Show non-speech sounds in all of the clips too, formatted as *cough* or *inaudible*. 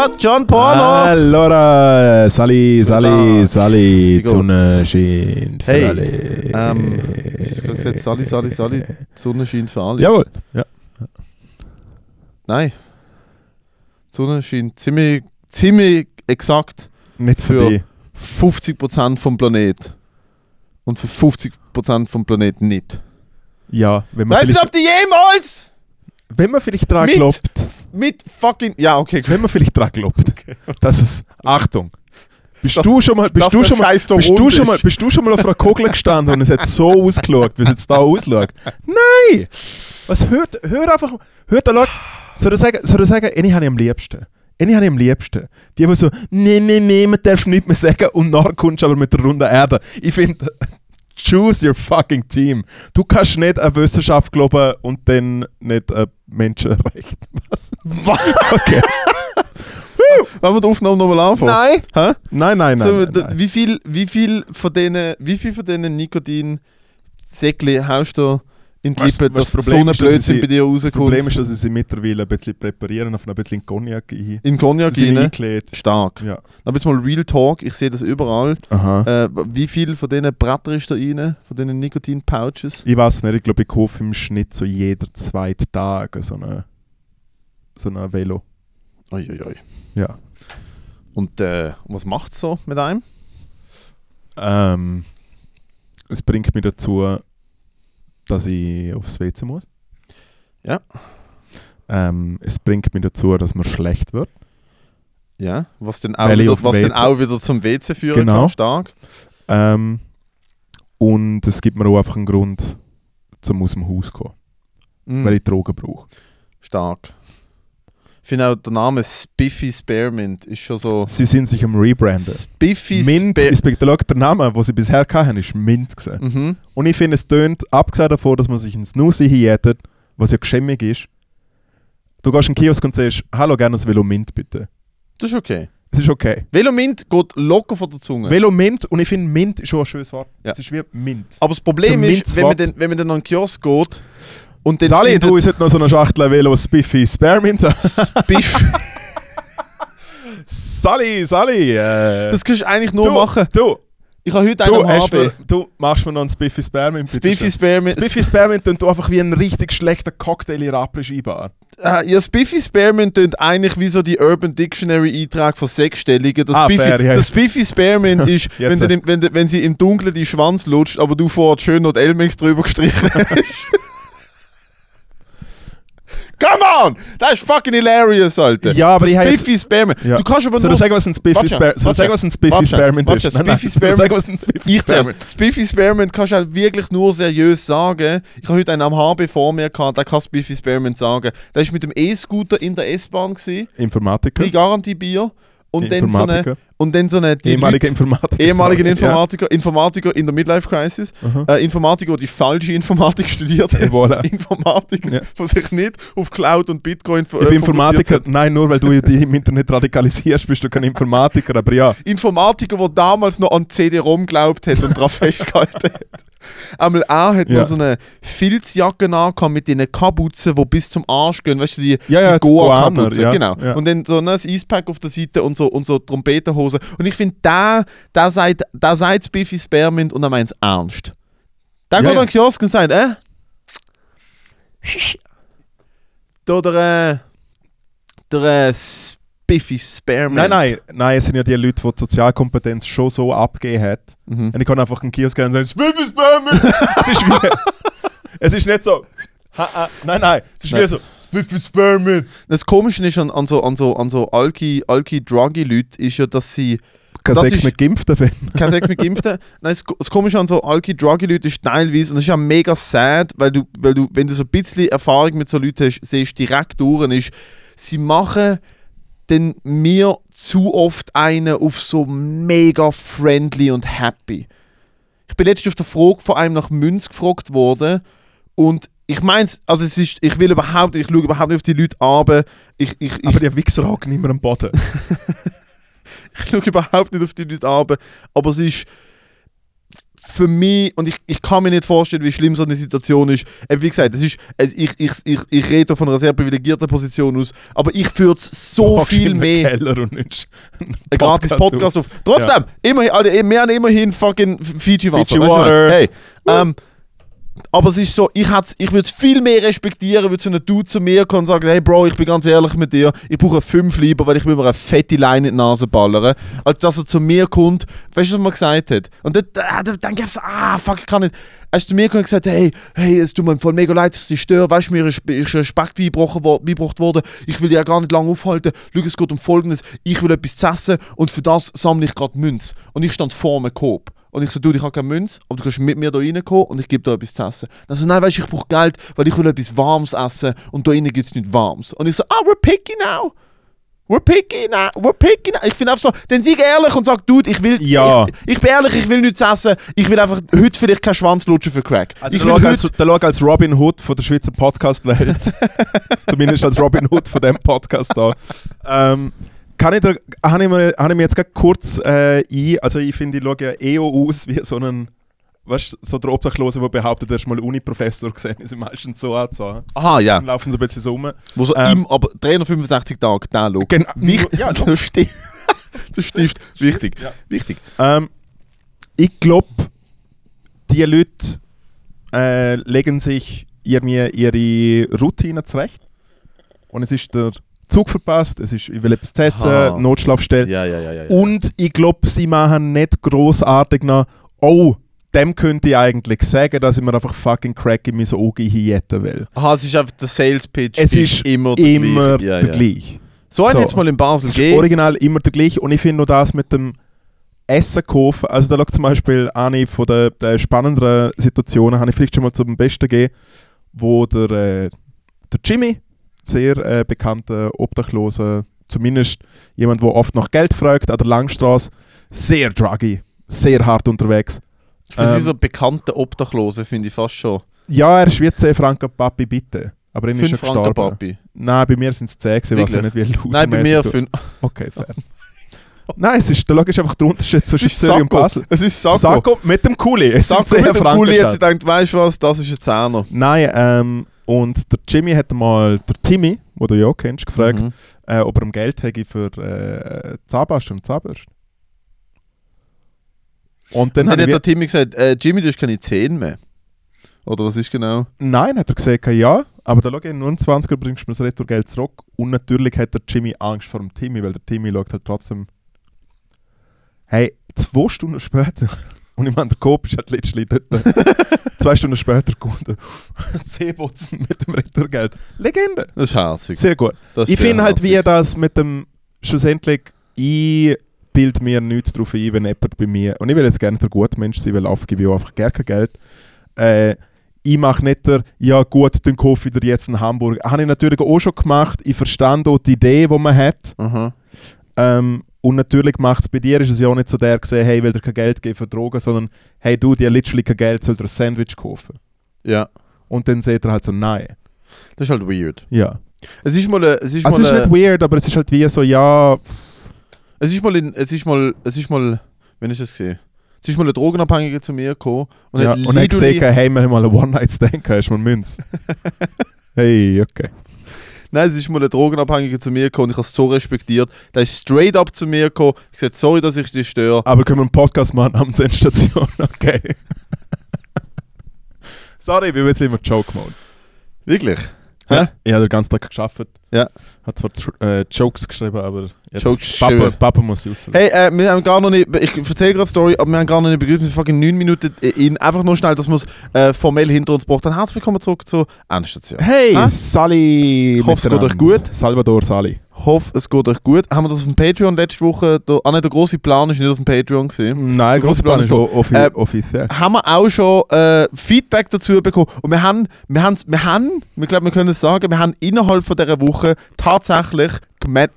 Allora, John Porno. Allora, sali, sali, da. sali, Wie die Sonne scheint für Hey, alle. ähm, ich habe gesagt, Sali, Sali, Sali, die Sonne scheint für alle. Jawohl. Ja. Nein. Die Sonne scheint ziemlich, ziemlich exakt Nicht für, Für- dich. 50% vom Planet. Und für 50% vom Planeten nicht. Ja, wenn man, Weißt du, ob die jemals wenn man vielleicht dran glaubt, mit fucking. Ja, okay, wenn man vielleicht dran glaubt, dass es, Achtung, bist du schon mal, bist du schon mal, bist du schon mal, ist. bist du schon mal auf einer Kugel gestanden und es hat so ausgeschaut, wie es jetzt da ausschaut? Nein! Was hört, hör einfach, hört der Leute, soll er sagen, soll er sagen, eine habe ich am liebsten. Eine habe ich am liebsten. Die, die so, nee, nee, nee, man darf nichts mehr sagen und nachher kommst du aber mit der runden Erde. Ich finde, choose your fucking team. Du kannst nicht an Wissenschaft glauben und dann nicht an Menschenrecht. *laughs* Was? Okay. Wollen wir die Aufnahme nochmal anfangen? Nein! Hä? Nein, nein, nein. so, nein, nein. Wie viel, wie viel von denen, wie viel von denen Nikotin-Säckchen haust du in die Lippe, dass das so Problem ein ist, dass Blödsinn sie- bei dir Das Problem rauskommt? ist, dass sie sie mittlerweile ein bisschen präparieren auf ein bisschen Cognac ein. In Cognac rein. Stark. Ja. Aber jetzt mal Real Talk, ich sehe das überall. Äh, wie viel von denen Bretter ist da rein? Von denen Nikotin-Pouches? Ich weiß nicht, ich glaube, ich kaufe im Schnitt so jeder zweite Tag so eine, so eine Velo. Uiuiui. Ja. Und äh, was macht es so mit einem? Ähm, es bringt mich dazu, dass ich aufs WC muss. Ja. Ähm, es bringt mich dazu, dass man schlecht wird. Ja. Was dann auch, Weil wieder, was dann auch wieder zum WC führen Genau. kann. Stark. Ähm, und es gibt mir auch einfach einen Grund, zum aus dem Haus zu kommen, Mhm. weil ich Drogen brauche. Stark. Ich finde auch der Name Spiffy Spearmint ist schon so. Sie sind sich am Rebranden. Spiffy Mint ist der, Name, den sie bisher hatten, ist Mint. Mhm. Und ich finde, es tönt, abgesehen davon, dass man sich ins Nussi hinjetet, was ja geschämmig ist, du gehst in den Kiosk und sagst, hallo, gerne ein Velo Mint bitte. Das ist okay. Es ist okay. Velomint geht locker von der Zunge. Velo Mint, und ich finde, Mint ist schon ein schönes Wort. Ja. Es ist wie Mint. Aber das Problem ist, wenn man, dann, wenn man dann an den Kiosk geht und dann Sali, du, sollte noch so eine Schachtel Velo Spiffy Spearmint haben. Spiff, Sali, Sali. Äh, das kannst du eigentlich nur du, machen. Du, Ich habe heute du, einen hast mir, HB. du machst mir noch einen Spiffy Spearmint. Spiffy. Spearmint. Spiffy Spearmint tönt einfach wie ein richtig schlechter Cocktail in Rapri-Skibar. Äh, ja, Spiffy Spearmint tönt eigentlich wie so die Urban Dictionary Eintrag von Sechsstelligen. Das Ah, Spiffy, fair, ja. das Spiffy Spearmint *laughs* ist, wenn, Jetzt. du wenn, wenn sie im Dunkeln die Schwanz lutscht, aber du vorher schön noch Elmex drüber gestrichen *laughs* hast. Come on! Das ist fucking hilarious, Alter. Ja, aber das ich Spiffy Spearmint. Ja. Du kannst aber Soll nur ich sagen, was ein Spiffy Warte, Spearmint Soll ich sagen, was ein Spiffy warte, ist? Spiffy soll ich sagen, was ein Spiffy zuerst. Spearmint Spiffy Spearmint kannst du halt wirklich nur seriös sagen. Ich habe heute einen am HB vor mir gehabt, der kann Spiffy Spearmint sagen. Der ist mit dem E-Scooter in der S-Bahn Informatiker. pri Garantie-Bier. Und dann, so eine. Und dann so eine... Ehemaliger Informatiker. ehemaligen sorry. Informatiker, Informatiker in der Midlife-Crisis. Ja. Äh, Informatiker, die falsche Informatik studiert hat. Voilà. *laughs* Informatiker, Ja. die sich nicht auf Cloud und Bitcoin äh, Ich bin Informatiker. Nein, nur weil du dich im Internet radikalisierst, bist du kein Informatiker. Aber ja, Informatiker, der damals noch an CD-ROM geglaubt hat und daran *laughs* festgehalten hat. Einmal er hat Ja. noch so eine Filzjacke angehabt mit diesen Kapuzen, die bis zum Arsch gehen, weißt du, die, Ja, ja, die. Goaner, ja, genau. ja. Und dann so ein Eispack auf der Seite und so, und so Trompetenhose. Und ich finde, da, da sagt da sagt's Biffy Spearmint und er meint es ernst. Da Ja, geht ja. den Kiosk und sagt, äh? Da der, äh, der äh, Biffy Spearmint. nein, nein, nein, es sind ja die Leute, die die Sozialkompetenz schon so abgegeben hat. Mhm. Und ich kann einfach in den Kiosk gehen und sagen, Spiffy Spearmint! *laughs* es ist wie... *laughs* Es ist nicht so... Ha, ha, nein, nein, es ist Nein. wie so... Spiffy Spearmint! Das Komische ist an, an so, an so, an so alki, alki druggy leute ist ja, dass sie Kein Das Sex ist- mit Geimpften finden. kein Sex mit Geimpften. *laughs* Nein, das, das Komische an so alki druggy leute ist teilweise, und das ist ja mega sad, weil du, weil du, wenn du so ein bisschen Erfahrung mit so Leuten hast, siehst direkt durch, ist, sie machen dann mir zu oft einen auf so mega friendly und happy. Ich bin letztens auf der Frage von einem nach Münz gefragt worden und ich meine, also es ist, ich will überhaupt, ich schaue überhaupt nicht auf die Leute an, ich, ich, ich, Aber die Wichser hocken immer am Boden. *laughs* ich schaue überhaupt nicht auf die Leute an, aber es ist für mich, und ich, ich kann mir nicht vorstellen, wie schlimm so eine Situation ist. Äh, wie gesagt, das ist, es- ich, ich, ich, ich rede von einer sehr privilegierten Position aus, aber ich führe so Hockst viel mehr. Keller und nimmst einen Ein gratis Podcast auf. Trotzdem, immerhin, Alter, wir haben immerhin fucking Fiji-Wasser. Fiji weißt du? Water. Hey, ähm, aber es ist so, ich, ich würde es viel mehr respektieren, würde so ein Dude zu mir kommen und sagen, hey Bro, ich bin ganz ehrlich mit dir, ich brauche fünf lieber, weil ich mir eine fette Line in die Nase ballern, als dass er zu mir kommt, weißt du, was er gesagt hat? Und dann, dann, dann, dann gibt's, ah, fuck, ich kann nicht. Er ist zu mir gekommen und gesagt, hey, hey, es tut mir voll mega leid, dass ich dich störe, weißt du, mir ist, ein Speck beigebracht worden, ich will dich ja gar nicht lange aufhalten, schau, es geht um Folgendes, ich will etwas essen und für das sammle ich gerade Münz. Und ich stand vor einem Coop. Und ich so, du, ich habe keine Münze, aber du kannst mit mir da reinkommen und ich gebe dir etwas zu essen. Dann so, nein, weißt du, ich brauche Geld, weil ich will etwas Warmes essen und da drinnen gibt es nichts Warmes. Und ich so, ah, we're picky now. We're picky now. We're picky now. Ich finde einfach so, dann sei ehrlich und sag, dude, ich will, Ja. ich, ich bin ehrlich, ich will nichts essen. Ich will einfach heute vielleicht keinen Schwanz lutschen für Crack. Also ich der will als, der als Robin Hood von der Schweizer Podcast-Welt. *laughs* Zumindest als Robin Hood von dem Podcast da. Ähm, kann ich da, habe ich, mir- habe ich mir jetzt gerade kurz äh, ein, also ich finde, ich schaue ja eh auch aus wie so ein, weißt so der Obdachlose, der behauptet, er ist mal Uni-Professor gesehen, ist meistens so angezogen. aha, ja. Dann laufen so ein bisschen so rum. Wo so Ähm, im, aber 365 Tage, da Look. Genau, Nicht, ja, der Stift. der Stift. Wichtig. Ja. Wichtig. Ähm, ich glaube, die Leute äh, legen sich irgendwie ihre Routine zurecht. Und es ist der Zug verpasst, es ist, ich will etwas zu essen, Aha. Notschlafstelle. Ja, ja, ja. Und ich glaube, sie machen nicht großartig nach, oh, dem könnte ich eigentlich sagen, dass ich mir einfach fucking Crack in mein Auge hinjetten will. Aha, es ist einfach der Sales Pitch. Es ist immer der Immer gleiche. Der gleiche. So einen So. jetzt mal in Basel gegeben. original immer der gleiche. Und ich finde noch das mit dem Essen kaufen. Also da schaut zum Beispiel eine von den, der spannenderen Situationen, habe ich vielleicht schon mal zum Besten gegeben, wo der, äh, der Jimmy, sehr äh, bekannter Obdachloser, zumindest jemand, der oft nach Geld fragt, an der Langstrasse, sehr druggy, sehr hart unterwegs. Ich finde, Ähm, wie so bekannte Obdachlose finde ich fast schon. Ja, er ist wie 10 Franken Papi, bitte. Aber er ist 5 schon Franken gestorben. Papi. Nein, bei mir sind es 10 gewesen, was ja Wirklich? nicht wie Nein, bei mir losermäßig- 5. Okay, fair. Nein, es ist, der Log ist einfach der Unterschied zwischen Es ist Zürich und. Basel. Es ist Sakko. Sakko mit dem Kuli. Es 10 mit dem Kuli jetzt statt. denkt, weißt du was, das ist ein Zehner. Nein, ähm, und der Jimmy hat mal der Timmy, den du ja auch kennst, gefragt, Mhm. äh, ob er ihm Geld hätte für äh, Zahnpasta und Zahnbürste. Und dann Dann hat er der Timmy gesagt, äh, Jimmy, du hast keine Zähne mehr. Oder was ist genau? Nein, hat er gesagt, ja, aber da schau ich, nur ein 20er bringst du mir das Retourgeld zurück. Und natürlich hat der Jimmy Angst vor dem Timmy, weil der Timmy schaut halt trotzdem. Hey, zwei Stunden später, und ich meine, der Coop ist halt letztlich dort. *laughs* zwei Stunden später kommt er. Zehbotzen mit dem Retourgeld. Legende. Das ist herzig. Sehr gut. Das Ich finde halt, wie das mit dem. Schlussendlich, ich bild mir nichts darauf ein, wenn jemand bei mir. Und ich will jetzt gerne der gute Mensch sein, weil oft gebe ich einfach gerne kein Geld. Äh, ich mache nicht der, ja gut, dann kaufe ich dir jetzt einen Hamburger. Habe ich natürlich auch schon gemacht. Ich verstand auch die Idee, die man hat. Aha. Ähm, und natürlich macht es bei dir, ist es ja auch nicht so der gesehen, hey, will dir kein Geld geben für Drogen, sondern hey, du, dir literally kein Geld, soll dir ein Sandwich kaufen. Ja, Und dann sagt er halt so, nein. das ist halt weird. Ja. Es ist mal, es ist Also mal, es ist nicht weird, aber es ist halt wie so, ja, es ist mal, in, es ist mal, es ist mal, wenn ich das gesehen, es ist mal ein Drogenabhängiger zu mir gekommen und ja. hat Und hat gesagt, hey, wir haben mal einen One-Night-Stand, gehabt, du mal Münz? *laughs* hey, okay. Nein, es ist mal ein Drogenabhängiger zu mir gekommen und ich habe es so respektiert. Der ist straight up zu mir gekommen, gesagt, sorry, dass ich dich störe. Aber können wir einen Podcast machen am Endstation? *laughs* Okay. *laughs* Sorry, wir sind immer Joke-Mode. Wirklich? Ja. Ich habe den ganzen Tag geschafft. Ja. Hat zwar äh, Jokes geschrieben, aber jetzt Jokes Papa. Papa muss raus. Hey, äh, wir haben gar noch nicht, ich erzähle gerade die Story, aber wir haben gar noch nicht begrüßt, wir fucking 9 Minuten in. Einfach nur schnell, dass wir es äh, formell hinter uns gebracht haben. Herzlich willkommen zurück zur Endstation. Hey, Hä? Sally. Ich hoffe, es geht euch gut. Salvador Sally. Hoffe, es geht euch gut. Haben wir das auf dem Patreon letzte Woche, der, ah nein, der große Plan ist nicht auf dem Patreon gewesen. Nein, Der grosse Plan Plan ist offi Äh, offiziell. haben wir auch schon äh, Feedback dazu bekommen. Und wir haben, wir haben, wir haben, ich glaube, wir können es sagen, wir haben innerhalb von dieser Woche tatsächlich,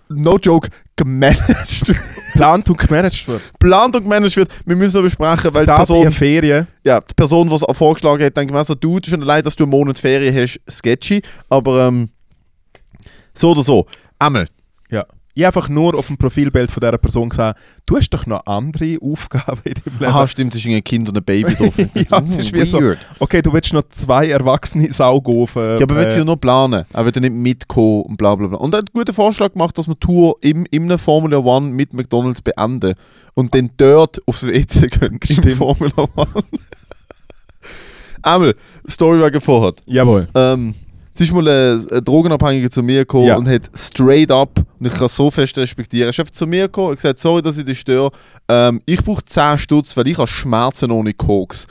no joke, gemanagt, *laughs* Plant und gemanagt wird. geplant und gemanagt wird. Wir müssen noch besprechen, weil die Person, Ferien. ja, die Person, die es vorgeschlagen hat, denkt mir so, du, schon allein, dass du einen Monat Ferien hast, sketchy. Aber ähm, so oder so. Einmal. Ja. Ich einfach nur auf dem Profilbild von dieser Person gesagt, du hast doch noch andere *laughs* Aufgaben in deinem Leben. Aha, stimmt, es ist ein Kind und ein Baby drauf. *laughs* Ja, es ist wie so-. Okay, du willst noch zwei erwachsene Saugofen. Ja, aber äh, willst du ja nur planen. Er wird ja nicht mitkommen und bla bla bla. Und er hat einen guten Vorschlag gemacht, dass wir die Tour im, in einem Formula One mit McDonalds beenden und dann dort aufs WC gehen. Im Stimmt. Formula One. *laughs* Einmal, Story wegen vorher. Jawohl. Ähm, es ist mal ein, ein Drogenabhängiger zu mir gekommen Ja. und hat straight up, und ich kann es so fest respektieren, er ist einfach zu mir gekommen und gesagt, sorry, dass ich dich störe, ähm, ich brauche 10 Stutz, weil ich habe Schmerzen ohne Koks.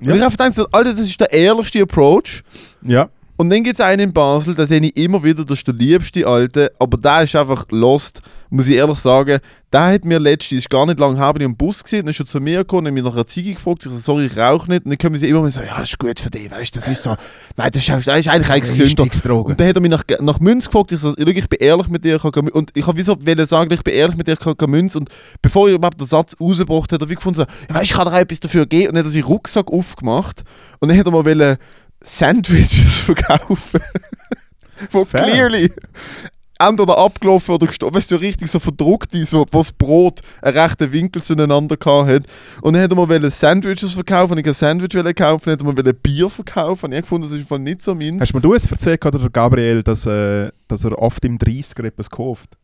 Ja. Und ich habe gedacht, Alter, das ist der ehrlichste Approach. Ja. Und dann gibt es einen in Basel, da sehe ich immer wieder, das ist der liebste Alte, aber der ist einfach lost, muss ich ehrlich sagen. Der hat mir letztens, ist gar nicht lange her, bin ich im Bus gesehen, dann ist er zu mir gekommen und hat mich nach einer Ziege gefragt. Ich so, sorry, ich rauche nicht. Und dann kommen sie immer so, ja, das ist gut für dich, weißt du, das ist so, nein, das ist, das ist eigentlich eigentlich gesünder. Und dann hat er mich nach, nach Münz gefragt. Ich so, ich bin ehrlich mit dir. Ich kann, und ich habe wieso sagen, ich bin ehrlich mit dir, ich kann Münz. Und bevor ich überhaupt den Satz rausgebracht hat er wie gefunden, so, ja, weißt, ich kann dir auch etwas dafür geben. Und dann hat er seinen Rucksack aufgemacht. Und dann hat er mal Sandwiches *laughs* verkaufen. wo Fair. clearly entweder abgelaufen oder gestorben. Weißt du, richtig so verdruckt ist, so, wo das Brot einen rechten Winkel zueinander gehabt hat. Und dann hat er mal Sandwiches verkaufen, und ich ein Sandwich kaufen, er mal wollen Bier verkaufen. Und ich gefunden, das ist im Fall nicht so meins. Hast du mir du es erzählt, oder der Gabriel, dass, äh, dass er oft im 30er etwas kauft?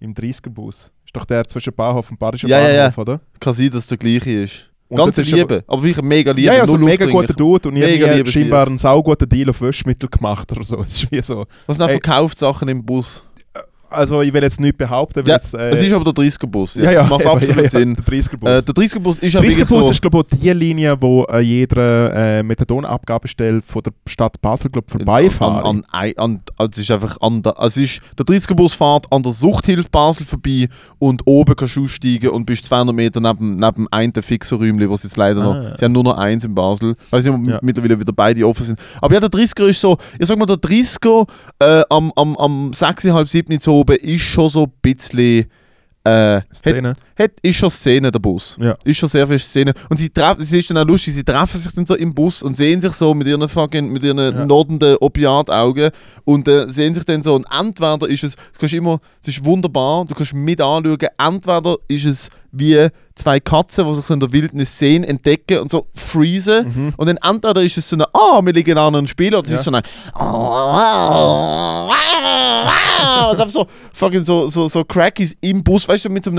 Im 30er-Bus. Ist doch der zwischen Bahnhof und Badischen Ja, ja, Bahnhof, ja. oder? Kann sein, dass es der gleiche ist. Und Ganz Liebe, aber wirklich mega Liebe. Ja, ja, so ein null mega guter Dude und ich Mega habe liebes scheinbar einen sauguten Deal auf Wäschmittel gemacht oder so. *laughs* Es ist wie so. Was sind auch verkauft Sachen im Bus? Also ich will jetzt nicht behaupten, Ja, es, äh, Es ist aber der 30er-Bus. ja, ja, Das macht eben, absolut ja, ja, Sinn. Der 30er-Bus. Äh, der 30er-Bus ist ja Der wirklich 30er-Bus so... ist glaube ich die Linie, wo äh, jeder äh, Methadonabgabestelle von der Stadt Basel glaub, vorbeifährt. An, an, an, an, also es ist einfach an der, also es ist, der 30er-Bus fährt an der Suchthilfe Basel vorbei und oben kannst du aussteigen und bist 200 Meter neben, neben einem Fixerräumchen, wo sie jetzt leider Ah. noch... Sie haben nur noch eins in Basel. Ich weiß nicht, ob Ja. mittlerweile wieder beide offen sind. Aber ja, der 30er ist so... Ich sag mal, der 30er äh, am, am, am 6, halb 7 zu oben ist schon so ein bisschen... Äh, Szene. hat, ist schon Szene, der Bus. Ja. Ist schon sehr viel Szene. Und sie treffen, es ist dann auch lustig, sie treffen sich dann so im Bus und sehen sich so mit ihren fucking, mit ihren Ja. nordenden Opiataugen und äh, sehen sich dann so. Und entweder ist es, du kannst immer, es ist wunderbar, du kannst mit anschauen, entweder ist es wie zwei Katzen, die sich so in der Wildnis sehen, entdecken und so freezen. Mhm. Und dann entweder ist es so eine, ah, wir liegen an einem Spiel, oder es Ja. ist so eine, *laughs* also einfach so, fucking so, so, so Crackies im Bus, weißt du, mit so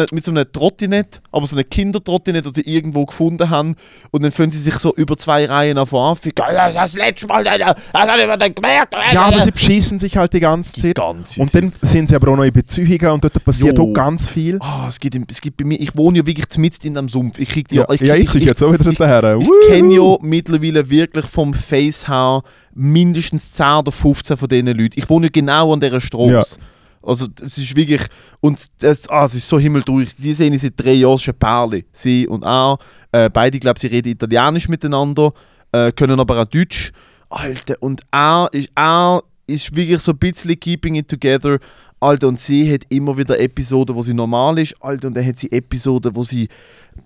Trottinett, aber so eine Kindertrottinett, die sie irgendwo gefunden haben. Und dann fühlen sie sich so über zwei Reihen auf an. wie geil, Das letzte Mal, das hat jemand gemerkt. Ja, aber sie beschissen sich halt die ganze Zeit. ganze Und dann sind sie aber auch noch in Beziehungen und dort passiert Jo. auch ganz viel. Ah, es, gibt, es gibt bei mir, ich wohne ja wirklich mitten in einem Sumpf. Ich krieg die Ja, ich, ja, ich, ich, jetzt auch wieder hinterher. Ich kenne ja mittlerweile wirklich vom Face her mindestens 10 oder 15 von diesen Leuten. Ich wohne ja genau an dieser Straße. Ja. Also es ist wirklich, und das, ah, es ist so himmeltraurig. Die sehen seit drei Jahren schon Perle. Sie und er. Äh, beide, glaube sie reden Italienisch miteinander, äh, können aber auch Deutsch. Alter, und er ist, er ist wirklich so ein bisschen keeping it together. Alter, und sie hat immer wieder Episoden, wo sie normal ist. Alter, und dann hat sie Episoden, wo sie,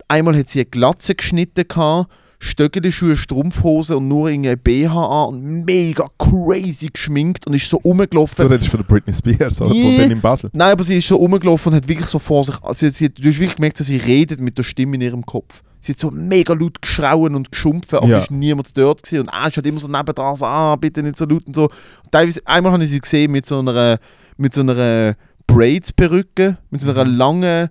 einmal hat sie eine Glatze geschnitten gehabt, Stöckelschuhe, Strumpfhose und nur in BH an und mega crazy geschminkt und ist so rumgelaufen. Du redest von der Britney Spears, oder? Yeah. Von denen in Basel. Nein, aber sie ist so rumgelaufen und hat wirklich so vor sich. Also sie, sie, du hast wirklich gemerkt, dass sie redet mit der Stimme in ihrem Kopf. Sie hat so mega laut geschrauen und geschumpfen, aber Ja. es war niemand dort. Gewesen. Und er ist halt immer so nebendran, so, ah, bitte nicht so laut und so. Und teilweise, einmal habe ich sie gesehen mit so einer, mit so einer Braids-Perücke, mit so einer Mhm. langen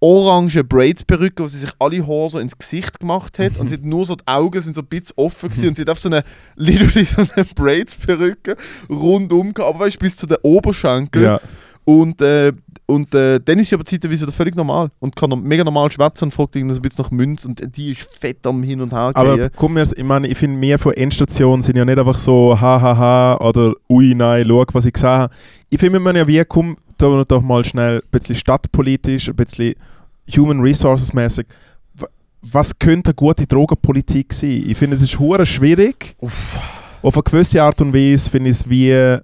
orange Braids-Perücke, wo sie sich alle Haare so ins Gesicht gemacht hat. Und sie hat nur so die Augen sind so ein bisschen offen gewesen. und sie hat auf so eine, *laughs* literally so eine Braids-Perücke rundum gehabt, aber weißt du, bis zu den Oberschenkel. Ja. Und, äh, und äh, dann ist sie aber zeitweise völlig normal und kann mega normal schwätzen und fragt irgendwie so ein bisschen nach Münz und die ist fett am Hin und Her Aber gehen. komm, wir- ich meine, ich finde, mehr von Endstationen sind ja nicht einfach so hahaha oder ui, nein, schau, was ich gesehen habe. Ich finde, man ja wie, komm, da doch mal schnell ein bisschen stadtpolitisch, ein bisschen human resources mäßig. Wa- Was könnte eine gute Drogenpolitik sein? Ich finde, es ist hure schwierig. Auf eine gewisse Art und Weise finde ich es wie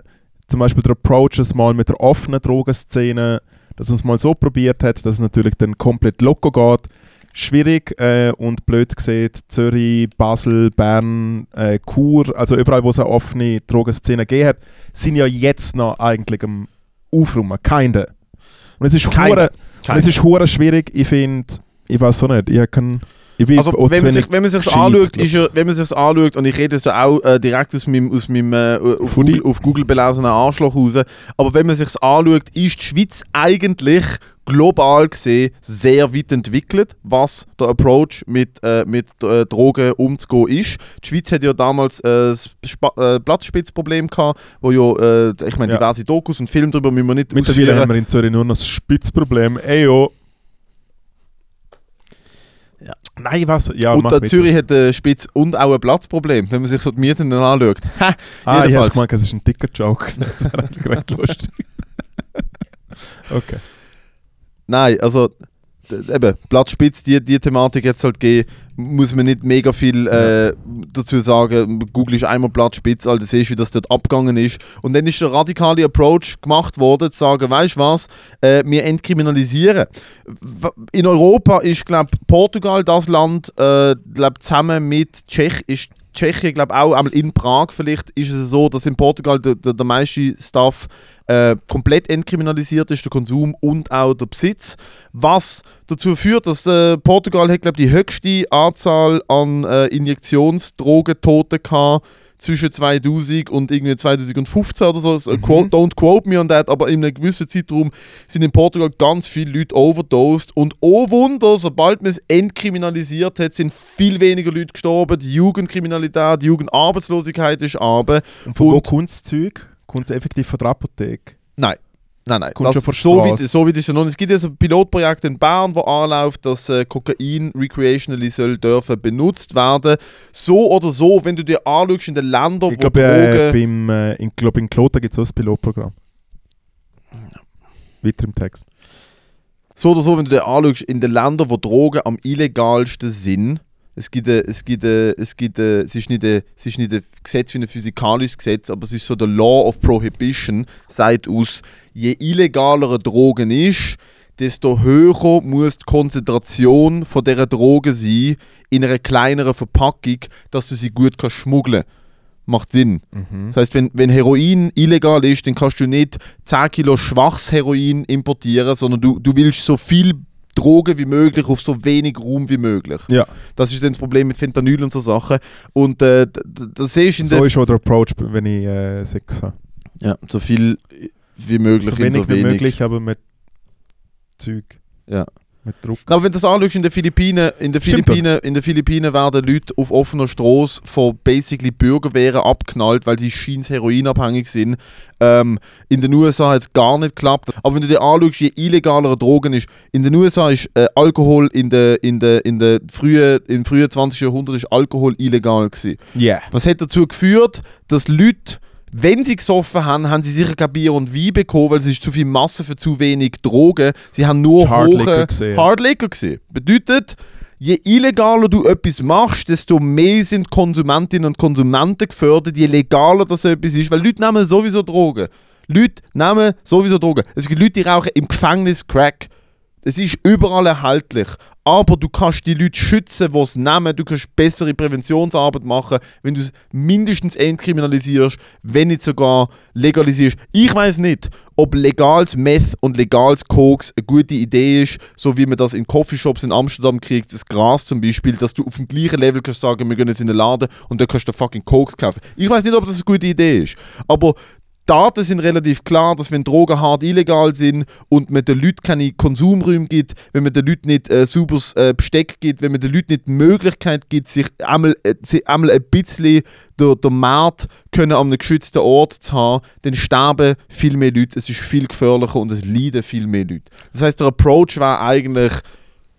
zum Beispiel der Approach es mal mit der offenen Drogenszene, dass man es mal so probiert hat, dass es natürlich dann komplett loco geht. Schwierig äh, und blöd gesehen, Zürich, Basel, Bern, äh, Chur, also überall, wo es eine offene Drogenszene gegeben hat, sind ja jetzt noch eigentlich am aufräumen. Keine. Und es ist hure, es ist hure schwierig. Ich finde, ich weiß auch nicht, ich kann... Also wenn man, sich, wenn man sich anschaut, ist ja, wenn man sich anschaut, und ich rede jetzt auch äh, direkt aus meinem, aus meinem äh, auf, Foodie. Google, auf Google belesenen Arschloch raus, aber wenn man sich anschaut, ist die Schweiz eigentlich global gesehen sehr weit entwickelt, was der Approach mit, äh, mit äh, Drogen umzugehen ist. Die Schweiz hat ja damals äh, das Spa äh, Blattspitzproblem gehabt, wo ja, äh, ich meine, Ja. diverse Dokus und Filme darüber müssen wir nicht Mittlerweile haben wir in Zürich nur noch das Spitzproblem. Ey, jo. Ja. Nein, was? Ja, Und äh, weiter. Zürich hat ein Spitz- und auch ein Platzproblem, wenn man sich so die Mieten dann anschaut. Ha, *laughs* Ah, ich hab's gemeint, es ist ein dicker Joke. *laughs* Das wäre recht lustig. *laughs* okay. Nein, also eben, Blattspitz, die, die Thematik jetzt halt gehen, muss man nicht mega viel äh, dazu sagen. Google ist einmal Blattspitz, Alter, siehst wie das dort abgegangen ist. Und dann ist der radikale Approach gemacht worden, zu sagen, weißt du was, äh, wir entkriminalisieren. In Europa ist, glaube Portugal das Land, äh, glaub, zusammen mit Tschech ist Tschechien, glaube auch einmal in Prag vielleicht ist es so, dass in Portugal der, der, der meiste Stuff äh, komplett entkriminalisiert ist, der Konsum und auch der Besitz. Was dazu führt, dass äh, Portugal hat, glaube die höchste Anzahl an äh, Injektionsdrogentoten gehabt zwischen 2000 und irgendwie 2015 oder so. Also, Mhm. quote, don't quote me on that, aber in einem gewissen Zeitraum sind in Portugal ganz viele Leute overdosed. Und oh Wunder, sobald man es entkriminalisiert hat, sind viel weniger Leute gestorben. Die Jugendkriminalität, die Jugendarbeitslosigkeit ist aber. Und von wo Und- kommt das Zeug? Kommt es effektiv von der Apotheke? Nein. Nein, nein. Das Das, so, weit, so weit ist es noch. Es gibt ja so ein Pilotprojekt in Bern, wo anläuft, dass äh, Kokain recreationally soll dürfen benutzt werden. So oder so, wenn du dir anschaust in den Ländern, Ich wo glaube, äh, Drogen... beim, äh, in, glaub, in Kloten gibt es auch ein Pilotprogramm. Weiter im Text. So oder so, wenn du dir anschaust, in den Ländern, wo Drogen am illegalsten sind, es gibt, es gibt, es gibt, es ist nicht, ein- es ist nicht ein Gesetz wie ein physikalisches Gesetz, aber es ist so der Law of Prohibition, sagt aus, je illegaler Drogen ist, desto höher muss die Konzentration von dieser Droge sein in einer kleineren Verpackung, dass du sie gut kannst schmuggeln Macht Sinn. Das heißt, wenn, wenn Heroin illegal ist, dann kannst du nicht 10 Kilo schwaches Heroin importieren, sondern du, du willst so viel Drogen wie möglich auf so wenig Raum wie möglich. Ja, Das ist dann das Problem mit Fentanyl und so Sachen. Und äh, das du in so der... ist auch der Approach, wenn ich äh, Sex habe. ja, so viel wie möglich So in wenig so wie wenig. möglich, aber mit Zeug. Ja. Mit Druck. Aber wenn du das anschaust, in den Philippinen, in den Philippinen, in den Philippinen werden Leute auf offener Straße von basically Bürgerwehren abknallt, weil sie scheins heroinabhängig sind. Ähm, in den USA hat es gar nicht geklappt. Aber wenn du dir anschaust, je illegaler Drogen ist, in den USA ist äh, Alkohol in der in der in der frühen im frühen 20. Jahrhundert ist Alkohol illegal gewesen. Yeah. Was hat dazu geführt, dass Leute, wenn sie gesoffen haben, haben sie sicher kein Bier und Wein bekommen, weil es ist zu viel Masse für zu wenig Drogen. Sie haben nur Ist Hard hohe Liquor gewesen, ja. Hard Liquor gesehen. Bedeutet, je illegaler du etwas machst, desto mehr sind Konsumentinnen und Konsumenten gefördert, je legaler das etwas ist, weil Leute nehmen sowieso Drogen. Leute nehmen sowieso Drogen. Es gibt Leute, die rauchen im Gefängnis Crack. Es ist überall erhältlich. Aber du kannst die Leute schützen, die es nehmen. Du kannst bessere Präventionsarbeit machen, wenn du es mindestens entkriminalisierst, wenn nicht sogar legalisierst. Ich weiß nicht, ob legales Meth und legales Koks eine gute Idee ist, so wie man das in Coffeeshops in Amsterdam kriegt, das Gras zum Beispiel, dass du auf dem gleichen Level kannst sagen, wir gehen jetzt in den Laden und dann kannst du fucking Koks kaufen. Ich weiß nicht, ob das eine gute Idee ist. Aber Daten sind relativ klar, dass wenn Drogen hart illegal sind und man den Leuten keine Konsumräume gibt, wenn man den Leuten nicht äh, sauberes äh, Besteck gibt, wenn man den Leuten nicht die Möglichkeit gibt, sich einmal, äh, sich einmal ein bisschen der, der Markt können an einem geschützten Ort zu haben, dann sterben viel mehr Leute, es ist viel gefährlicher und es leiden viel mehr Leute. Das heißt, der Approach war eigentlich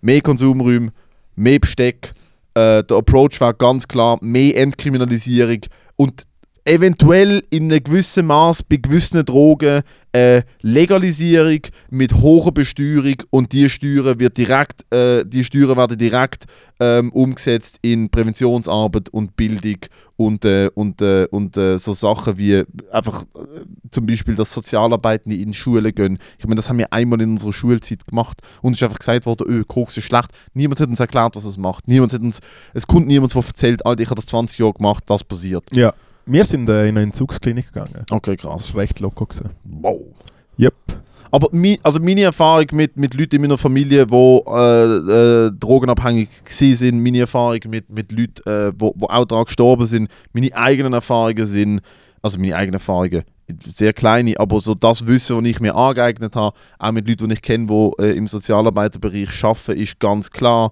mehr Konsumräume, mehr Besteck. Äh, der Approach war ganz klar mehr Entkriminalisierung und eventuell in einem gewissen Maß bei gewissen Drogen äh, Legalisierung mit hoher Besteuerung und die Steuern wird direkt, äh, die Steuern werden direkt ähm, umgesetzt in Präventionsarbeit und Bildung und, äh, und, äh, und äh, so Sachen wie einfach äh, zum Beispiel, dass Sozialarbeitende in Schulen gehen. Ich meine, das haben wir einmal in unserer Schulzeit gemacht und es ist einfach gesagt worden, öh, Koks ist schlecht. Niemand hat uns erklärt, was es macht. Niemand hat uns, es kommt niemand, der erzählt, Alter, ich habe das 20 Jahre gemacht, das passiert. Ja. Wir sind äh, in eine Entzugsklinik gegangen. Okay, Das krass. war recht locker. Gewesen. Wow. Yep. Aber mi, also meine Erfahrung mit, mit Leuten in meiner Familie, die äh, äh, drogenabhängig sind, meine Erfahrung mit, mit Leuten, äh, wo, wo auch daran gestorben sind, meine eigenen Erfahrungen sind, also meine eigenen Erfahrungen, sehr kleine, aber so das Wissen, das ich mir angeeignet habe, auch mit Leuten, die ich kenne, die äh, im Sozialarbeiterbereich arbeiten, ist ganz klar,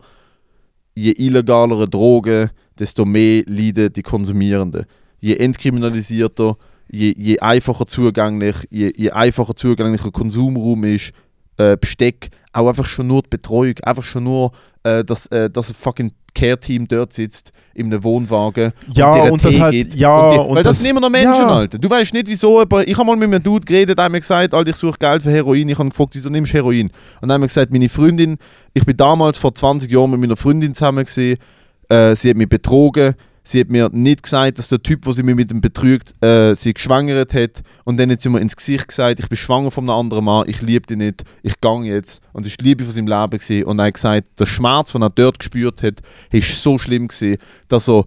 je illegalere Drogen, desto mehr leiden die Konsumierenden. Je entkriminalisierter, je, je einfacher zugänglich, je, je einfacher zugänglicher Konsumraum ist, äh, Besteck, auch einfach schon nur die Betreuung, einfach schon nur, äh, dass, äh, dass ein fucking Care-Team dort sitzt, in einem Wohnwagen Ja, einen und das Tee halt- gibt ja, und die, und Weil das, das- sind immer noch Menschen, ja. Alter. Du weißt nicht, wieso, aber ich habe mal mit einem Dude geredet, der hat mir gesagt, Alter, ich suche Geld für Heroin. Ich habe gefragt, wieso nimmst du Heroin? Und dann hat mir gesagt, meine Freundin, ich bin damals vor 20 Jahren mit meiner Freundin zusammen gewesen, äh, sie hat mich betrogen, sie hat mir nicht gesagt, dass der Typ, der sie mich mit dem betrügt, äh, sie geschwängert hat. Und dann hat sie mir ins Gesicht gesagt, ich bin schwanger von einem anderen Mann, ich liebe dich nicht, ich gang jetzt. Und das war die Liebe von seinem Leben. Gewesen. Und er hat gesagt, der Schmerz, den er dort gespürt hat, ist so schlimm gewesen, dass er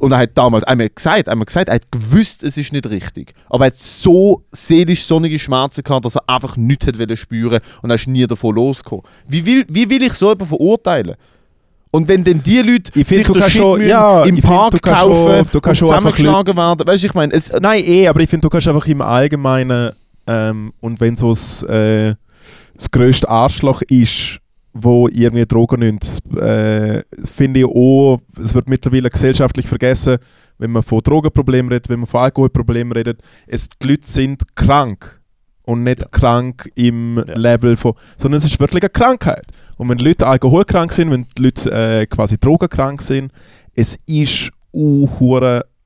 und er hat damals einmal gesagt, einmal gesagt, er hat gewusst, es ist nicht richtig. Aber er hat so seelisch sonnige Schmerzen gehabt, dass er einfach nichts hat spüren und er ist nie davon losgekommen. Wie will, wie will ich so jemanden verurteilen? Und wenn dann die Leute Ich find, sich du den kannst Shit schon- ja, im find, Park kannst kaufen schon- du kannst und zusammengeschlagen werden, weißt du, ich meine, Nein, eh, aber ich finde, du kannst einfach im Allgemeinen ähm, und wenn so das, äh, das grösste Arschloch ist, wo irgendwie Drogen nimmt, äh, finde ich auch, es wird mittlerweile gesellschaftlich vergessen, wenn man von Drogenproblemen redet, wenn man von Alkoholproblemen redet, es, die Leute sind krank und nicht Ja. krank im Ja. Level von, sondern es ist wirklich eine Krankheit. Und wenn die Leute alkoholkrank sind, wenn die Leute äh, quasi drogenkrank sind, es ist uh,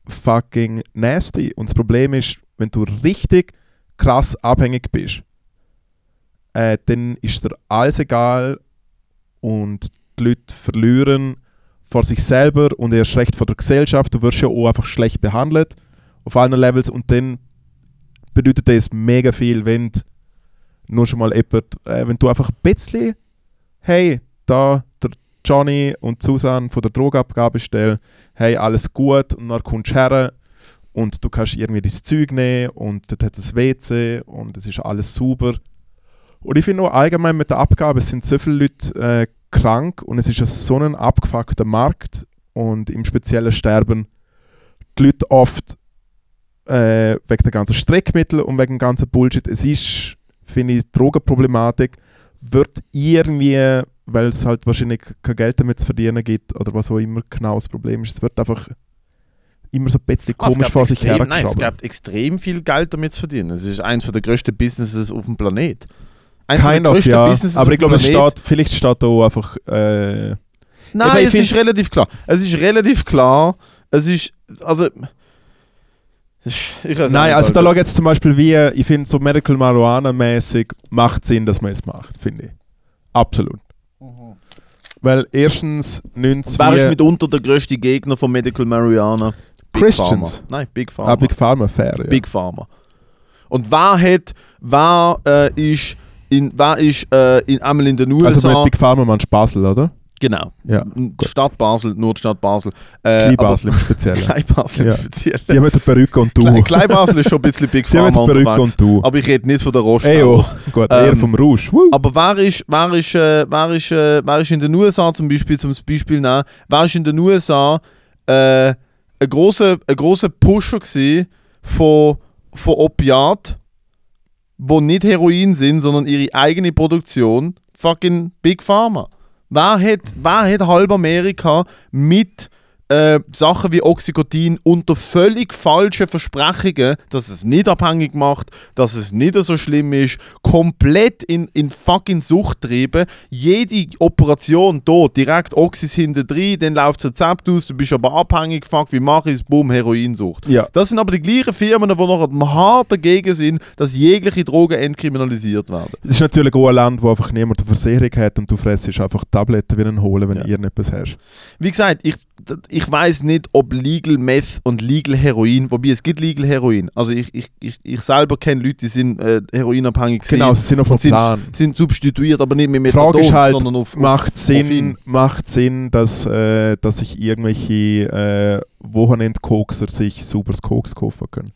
fucking nasty. Und das Problem ist, wenn du richtig krass abhängig bist, äh, dann ist dir alles egal und die Leute verlieren vor sich selber und erst recht vor der Gesellschaft. Du wirst ja auch einfach schlecht behandelt auf allen Levels und dann bedeutet das mega viel, wenn nur schon mal jemand, äh, wenn du einfach ein bisschen, hey, da der Johnny und Susan von der Drogenabgabestelle, hey, alles gut und dann kommst du her und du kannst irgendwie das Zeug nehmen und dort hat es ein WC und es ist alles sauber. Und ich finde auch allgemein mit der Abgabe, sind so viele Leute äh, krank und es ist so ein abgefuckter Markt und im Speziellen sterben die Leute oft äh, wegen der ganzen Streckmittel und wegen dem ganzen Bullshit. Es ist, finde ich, Drogenproblematik wird irgendwie, weil es halt wahrscheinlich kein Geld damit zu verdienen gibt oder was auch immer genau das Problem ist, es wird einfach immer so ein bisschen Ah, es komisch vor sich extrem, Nein, es gibt extrem viel Geld damit zu verdienen. Es ist eines der größten Businesses auf dem Planet. Eins der of, ja. Businesses Aber ich glaube, es steht, vielleicht steht da auch einfach, äh, Nein, ich es find- ist relativ klar. Es ist relativ klar. Es ist, also... Ich weiß nein, nicht, also da Alter. schau jetzt zum Beispiel wie, ich finde so Medical Marijuana-mäßig macht Sinn, dass man es macht, finde ich. Absolut. Weil erstens nützt Wer ist mitunter der grösste Gegner von Medical Marijuana? Big Christians. Pharma. Nein, Big Pharma. ah, Big Pharma fair, ja. Big Pharma. Und wer hat, wer äh, ist in, wer ist äh, in, einmal in den USA? Also mit Big Pharma meinst du Basel, oder? Genau. Ja. Stadt Basel, nur Stadt Basel. Äh, Klein aber- Basel im Speziellen. *laughs* Klein Basel Ja. im Speziellen. Die haben der Perücke und du. Klein, Klein Basel ist schon ein bisschen Big *laughs* Die haben mit Pharma Perücke unterwegs. und du. Aber ich rede nicht von der Ey, oh, gut, eher Ähm, vom Rouge. Woo. Aber wer ist, wer, ist, äh, wer, ist, äh, wer ist in den USA zum Beispiel, zum Beispiel nehmen, wer ist in den USA äh, ein großer ein grosser Pusher gewesen von, von Opiat, wo nicht Heroin sind, sondern ihre eigene Produktion, fucking Big Pharma. Wer hat, wer hat halb Amerika mit äh, Sachen wie Oxycontin unter völlig falschen Versprechungen, dass es nicht abhängig macht, dass es nicht so schlimm ist, komplett in, in fucking Sucht treiben. Jede Operation hier, direkt Oxys hinten drin, dann läuft das Rezept aus, du bist aber abhängig, fuck, wie mache ich es, boom, Heroinsucht. ja. Das sind aber die gleichen Firmen, die noch hart dagegen sind, dass jegliche Drogen entkriminalisiert werden. Es ist natürlich auch ein Land, wo einfach niemand eine Versicherung hat und du fressst einfach Tabletten wie ein holen, wenn Ja. du irgendetwas hast. Wie gesagt, ich, ich weiß nicht, ob Legal Meth und Legal Heroin, wobei es gibt Legal Heroin. Also ich, ich, ich, ich selber kenne Leute, die sind äh, heroinabhängig Genau, sie sind auf dem sind, Plan. sind substituiert, aber nicht mit Methadon, Frage ist halt, sondern auf, macht auf Sinn, Morphin. macht Sinn dass, äh, dass sich irgendwelche äh, Wochenendkokser sich sauberes Koks kaufen können.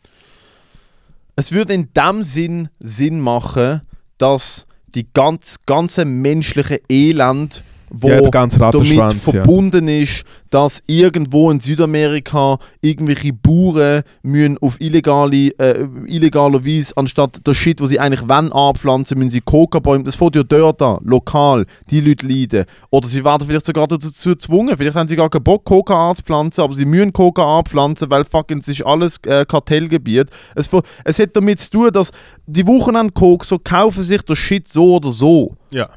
Es würde in dem Sinn Sinn machen, dass die ganz, ganze menschliche Elend, wo Ja, damit ja. verbunden ist, dass irgendwo in Südamerika irgendwelche Bauern müssen auf illegale, äh, illegaler Weise, anstatt der Shit, wo sie eigentlich wollen anpflanzen, müssen sie Coca-Bäume, das fängt ja dort an, lokal, die Leute leiden. Oder sie werden vielleicht sogar dazu gezwungen, vielleicht haben sie gar keinen Bock, Coca anzupflanzen, aber sie müssen Coca anpflanzen, weil fucking, es ist alles äh, Kartellgebiet. Es, es hat damit zu tun, dass die Wochenende Coke so kaufen sich der Shit so oder so. Ja.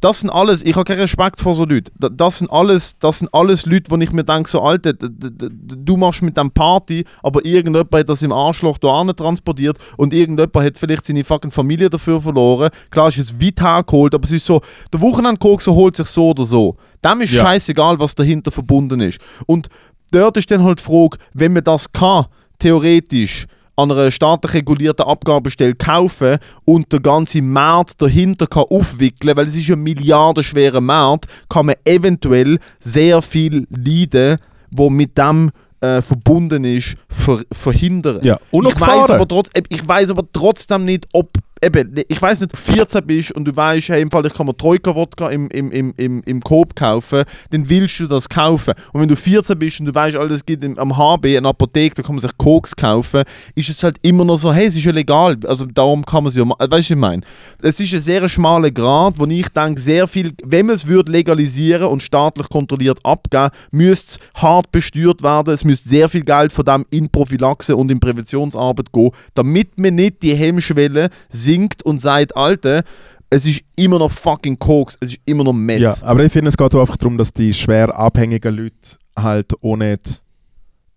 Das sind alles, ich habe keinen Respekt vor so Leuten. Da- Das sind alles, das sind alles Leute, wo ich mir denke, so Alter, du machst mit dem Party, aber irgendjemand hat das im Arschloch da transportiert und irgendjemand hat vielleicht seine fucking Familie dafür verloren. Klar ist es weit hergeholt, aber es ist so, der Wochenendkoks holt sich so oder so. Dem ist Ja. scheißegal, was dahinter verbunden ist. Und dort ist dann halt die Frage, wenn man das kann, theoretisch, an einer staatlich regulierten Abgabestelle kaufen und der ganze Markt dahinter kann aufwickeln, weil es ist ein milliardenschwerer Markt, kann man eventuell sehr viel Leiden, wo mit dem äh, verbunden ist, ver verhindern. Ja, ich weiß aber trotz, ich weiß aber trotzdem nicht, ob eben, ich weiß nicht, ob du 14 bist und du weißt, hey, im Fall, ich kann mir Troika-Wodka im, im, im, im, im Coop kaufen, dann willst du das kaufen. Und wenn du 14 bist und du weißt, alles es gibt im, am HB eine Apotheke, da kann man sich Koks kaufen, ist es halt immer noch so, hey, es ist ja legal, also darum kann man es ja machen. Weißt du, was ich meine? Es ist ein sehr schmaler Grad, wo ich denke, sehr viel, wenn man es würde legalisieren und staatlich kontrolliert abgeben, müsste es hart besteuert werden, es müsste sehr viel Geld von dem in Prophylaxe und in Präventionsarbeit gehen, damit man nicht die Hemmschwelle sinkt und sagt, Alter, es ist immer noch fucking Koks, es ist immer noch Meth. Ja, aber ich finde, es geht auch einfach darum, dass die schwer abhängigen Leute halt auch nicht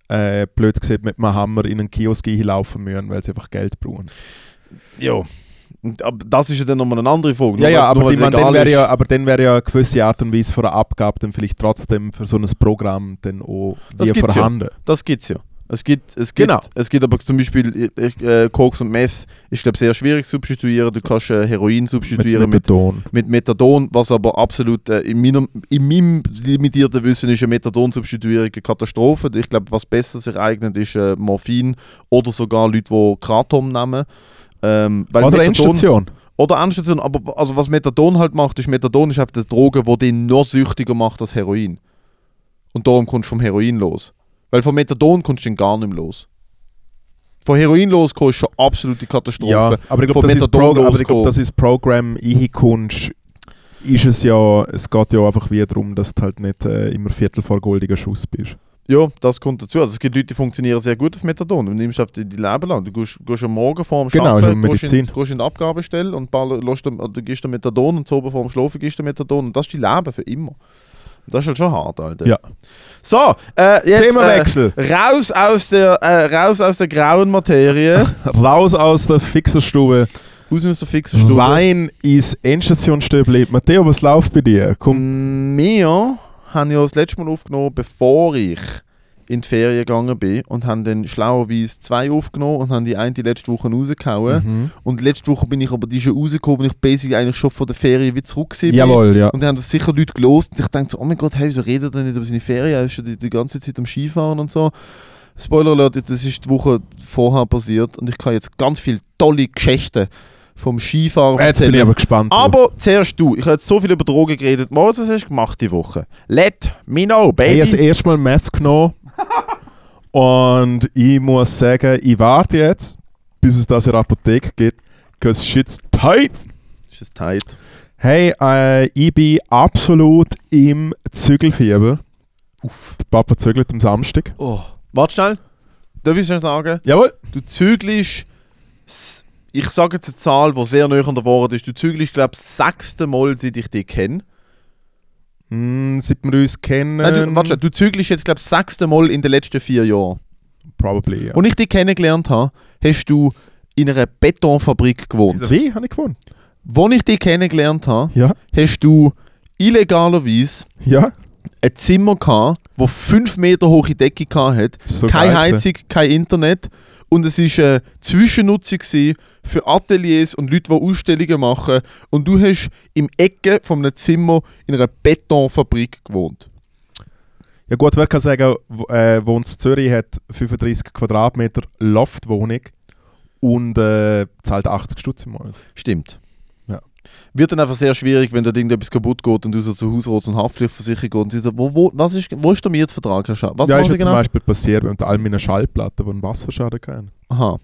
äh, blöd gesagt mit einem Hammer in einen Kiosk laufen müssen, weil sie einfach Geld brauchen. Ja. Aber das ist ja dann nochmal eine andere Frage. Ja, ja, aber, die, man, dann wäre ja, aber dann wäre ja eine gewisse Art und Weise von der Abgabe dann vielleicht trotzdem für so ein Programm dann auch Das wie gibt's ja. vorhanden. Das gibt's ja. Es gibt, es gibt, Genau. es gibt aber zum Beispiel äh, äh, Koks und Meth ist glaube sehr schwierig zu substituieren. Du kannst äh, Heroin substituieren mit, Methadon. mit Methadon, was aber absolut äh, in, meinem, in meinem limitierten Wissen ist eine Methadon-Substituierung eine Katastrophe. Ich glaube, was besser sich eignet, ist äh, Morphin oder sogar Leute, die Kratom nehmen. Ähm, weil Oder Methadon- Endstation. Oder Endstation, aber also was Methadon halt macht, ist Methadon ist einfach eine Droge, die dich noch süchtiger macht als Heroin. Und darum kommst du vom Heroin los. Weil von Methadon kommst du dann gar nicht mehr los. Von Heroin los kommst du schon absolute Katastrophe. Ja, aber ich glaube, das, ist glaub, das ist Programm einkommst, ist es ja, es geht ja einfach wieder darum, dass du halt nicht äh, immer Viertel vor goldiger Schuss bist. Ja, das kommt dazu. Also es gibt Leute, die funktionieren sehr gut auf Methadon. Du nimmst auf die, die Leben lang. Du gehst, gehst am Morgen vor dem Genau, ist ja gehst, in, gehst in die Abgabestelle und dem- du gibst dir Methadon und so vor dem Schlafen gibst du Methadon. Und das ist dein Leben für immer. Das ist halt schon hart, Alter. Ja. So, äh, jetzt Themawechsel. Äh, raus, aus der, äh, raus aus der grauen Materie. *laughs* Raus aus der Fixerstube. raus aus der fixen Stube. Wein ins Endstationstübli. Matteo, was läuft bei dir? Komm. Wir haben ja das letzte Mal aufgenommen, bevor ich in die Ferien gegangen bin und haben dann schlauerweise zwei aufgenommen und haben die eine die letzte Woche rausgehauen. Mhm. Und letzte Woche bin ich aber die schon rausgekommen, wo ich basically eigentlich schon von der Ferien wieder zurück war. Jawohl, ja. Und dann haben das sicher Leute gelost und ich dachte so, oh mein Gott, hey, wieso redet er nicht über seine Ferien? Er ist schon die, die ganze Zeit am Skifahren und so. Spoiler Alert, das ist die Woche vorher passiert und ich kann jetzt ganz viele tolle Geschichten vom Skifahren Jetzt bin ich aber gespannt. du. aber zuerst du, ich habe jetzt so viel über Drogen geredet. Moritz, was hast du gemacht die Woche? Let me know, Ich baby. habe das erste Mal Meth genommen. *laughs* und ich muss sagen, ich warte jetzt, bis es das in der Apotheke gibt. Because shit's tight. Ist es tight? Hey, äh, ich bin absolut im Zügelfieber. Uff. Der Papa zügelt am Samstag. Oh. Warte schnell. Darf ich schnell sagen? Jawohl. Du zügelst, ich sage jetzt eine Zahl, die sehr nahe an der Wahrheit ist. Du zügelst, glaube ich, das sechste Mal, seit ich dich kenne. Hm, seit wir uns kennen. Nein, du, warte du zügelst jetzt, glaube ich, das sechste Mal in den letzten vier Jahren. Probably, ja. Als ich dich kennengelernt habe, hast du in einer Betonfabrik gewohnt. Wie habe ich gewonnen? Als ich dich kennengelernt habe, Ja. hast du illegalerweise Ja. ein Zimmer gehabt, wo 5 Meter hohe Decke hatte, Das so keine geil, Heizung, kein Internet und es war eine Zwischennutzung für Ateliers und Leute, die Ausstellungen machen und du hast im Ecke von einem Zimmer in einer Betonfabrik gewohnt. Ja gut, wer kann sagen, äh, Zürich, hat 35 Quadratmeter Loftwohnung und äh, zahlt 80 Stutz im Monat. Stimmt. Wird dann einfach sehr schwierig, wenn dort irgendetwas kaputt geht und du so zu Hausrats- und Haftpflichtversicherung gehst und sie so, wo, wo, was ist, wo ist der Mietvertrag, Was ja, ist ja zum genau? Beispiel passiert mit all meinen Schallplatten, die einen Wasserschaden hatten. Aha.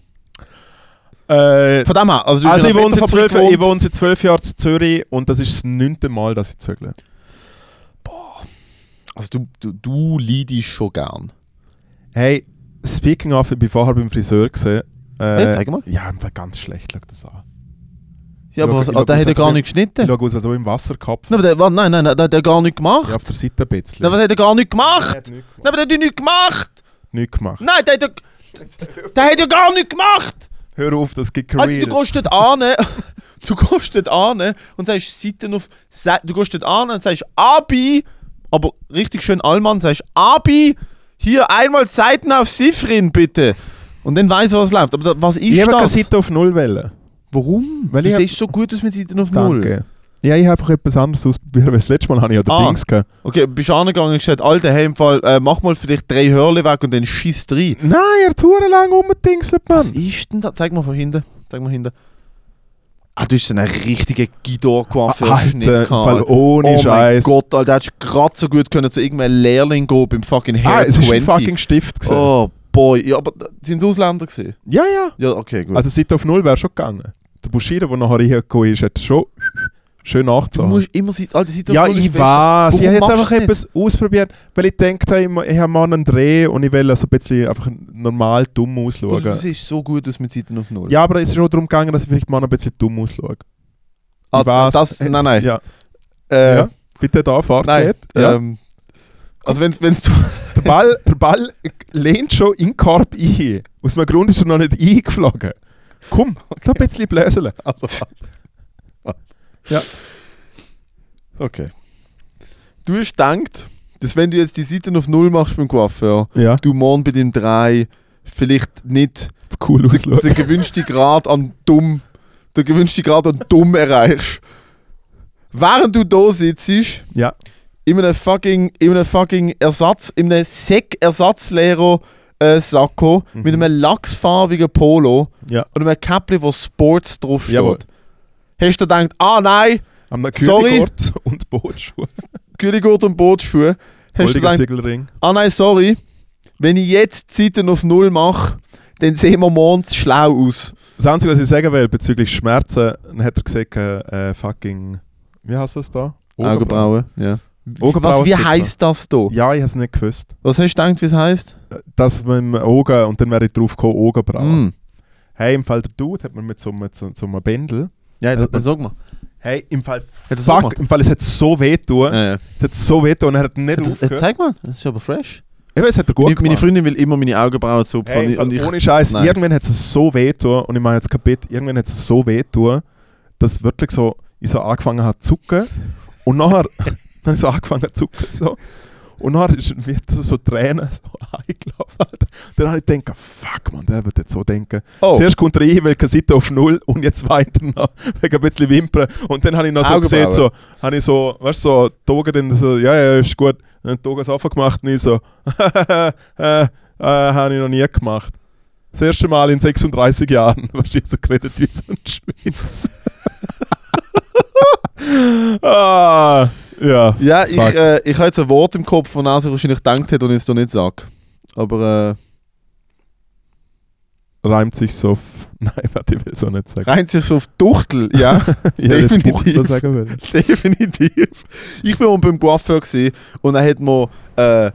Äh, Von dem her, also, also ich wohne, seit zwölf, ich wohne seit zwölf Jahren in Zürich und das ist das neunte Mal, dass ich zögle. Also du, du, du leidest schon gern. Hey, speaking of, ich war vorher beim Friseur gesehen. Äh, Hey, zeig mal. Ja, einfach ganz schlecht, schau das an. Ja, aber was, ich ah, der hat ja gar nicht Ich geschnitten. schaue aus, als ob ich im Wasser Nein, aber der, nein, nein, der hat ja gar nicht gemacht. Ja, auf der Seite ein bisschen. Nein, was hat er gar nicht gemacht? hat nichts Nein, aber der hat ja nicht gemacht. Nicht gemacht. Nein, der hat ja, der hat ja gar nicht gemacht. Hör auf, das gibt Alter, Career. du gehst dort an, *laughs* du gehst dort an und sagst Seiten auf, du gehst dort an und sagst Abi, aber richtig schön Allmann, sagst Abi, hier einmal Seiten auf Sifrin bitte. Und dann er, was läuft. Aber was ist ich habe keine das? Seite auf Null wählen. Warum? Weil du siehst so gut aus mit Seiten auf Null. Danke. Ja, ich habe einfach etwas anderes ausprobiert, weil das letzte Mal habe ich ja den Ah. Dings gehabt. Okay, bist du angegangen und gesagt, Alter, hey, im Fall, äh, mach mal für dich drei Hörle weg und dann schießt rein. Nein, er hat lang rumgedingselt, Was Mann. ist denn da? Zeig mal von hinten. Zeig mal hinten. Ah, du hast einen richtigen Guido-Coiffeur Alter, im Fall ohne Oh Scheiß. mein Gott, Alter, hättest gerade so gut können zu irgendeinem Lehrling gehen beim fucking Hair Ah, es ist ein 20. fucking Stift gewesen. Oh boy, ja, aber sind es Ausländer gesehen? Ja, ja. Ja, okay, gut. Also Seite auf Null wäre schon gegangen. Der Bushido, der nachher reingekommen ist, hat schon schön du nachgezogen. musst immer Seite, Alter, Seite Ja, auf Null ist ich weiß. Ich habe jetzt einfach etwas ausprobiert, weil ich gedacht habe, ich- ich habe mal einen Dreh und ich will so ein bisschen einfach normal dumm Du, ausschauen. du siehst so gut aus mit Seiten auf Null. Ja, aber es ist schon darum gegangen, dass ich vielleicht mal ein bisschen dumm ausschaue. ah, das, nein, nein. Ja, Äh, ja. Bitte da, Fahrt Nein. geht. Ja. Ähm, also wenn's, wenn's du... Der, Ball, der Ball lehnt schon in den Korb ein. Aus dem Grund ist er noch nicht eingeflogen. Komm, noch ein bisschen bläseln. Also, Ja. Okay. Du hast gedacht, dass wenn du jetzt die Seiten auf Null machst beim Coiffeur, Ja, du morgen bei dem 3 vielleicht nicht cool den, den gewünschten Grad an dumm, den gewünschten Grad an dumm erreichst. Während du da sitzt, Ja. In einem fucking, in einem fucking Ersatz, in einem Säck-Ersatzlehrer äh, Sakko Mhm. mit einem lachsfarbigen Polo Ja. und einem Käppli, wo Sports draufsteht. Jawohl. Hast du gedacht, ah nein, Am Sorry. Und Bootschuhe. Kühligurt und Bootsschuhe. Hast du gedacht, ah nein, sorry, wenn ich jetzt Zeiten auf Null mache, dann sehen wir morgens schlau aus. Das Einzige, was ich sagen will bezüglich Schmerzen, dann hat er gesagt, äh, fucking, wie heißt das da? Augenbrauen, ja. Augenbrauen Was, wie heisst das da? Ja, ich habe es nicht gewusst. Was hast du gedacht, wie es heisst? Das mit dem Augen, und dann wäre ich drauf gekommen, Augenbrauen. Mm. Hey, im Fall der Dude hat man mit so einem, so, so einem Bändel. Ja, Also, dann sag mal. Hey, im Fall, Hat fuck, im Fall, es hat so weh getan. Ja, ja. Es hat so weh getan und er hat nicht Hat das- aufgehört. Zeig mal, das ist aber fresh. Eben, es hat er gut Meine, meine. Freundin will immer meine Augenbrauen zupfen. Hey, und ich, ohne Scheiß, irgendwann hat es so weh getan, und ich meine jetzt kapiert, irgendwann hat es so weh getan, dass wirklich so, ich so angefangen habe zu zucken und nachher habe ich so angefangen zu zucken so. und nachher ist mir so, Tränen so *laughs* eingelaufen. Dann habe ich gedacht, fuck man, der wird jetzt so denken. oh, Zuerst kommt er rein, weil keine Seite auf Null und jetzt weiter noch *laughs* wegen ein bisschen Wimpern und dann habe ich noch so Augenbrauen. gesehen, so, habe ich so, weißt du, so, Augen dann so, ja, ja, ist gut, dann die Augen so gemacht und ich so, *laughs* äh, äh, habe ich noch nie gemacht. Das erste Mal in 36 Jahren, was ich so geredet wie so ein Schwitz. ah, ja. ja, ich, fuck. äh, ich habe jetzt ein Wort im Kopf, das er sich wahrscheinlich gedacht hat und ich es doch nicht sage. Aber Reimt sich so auf. *laughs* Nein, warte, ich will so nicht äh, sagen. reimt sich so auf Tuchtel, *laughs* ja, Ich jetzt definitiv. Buchtel sagen wollen. definitiv. Ich war mal beim Coiffeur gewesen und er hat mir, äh,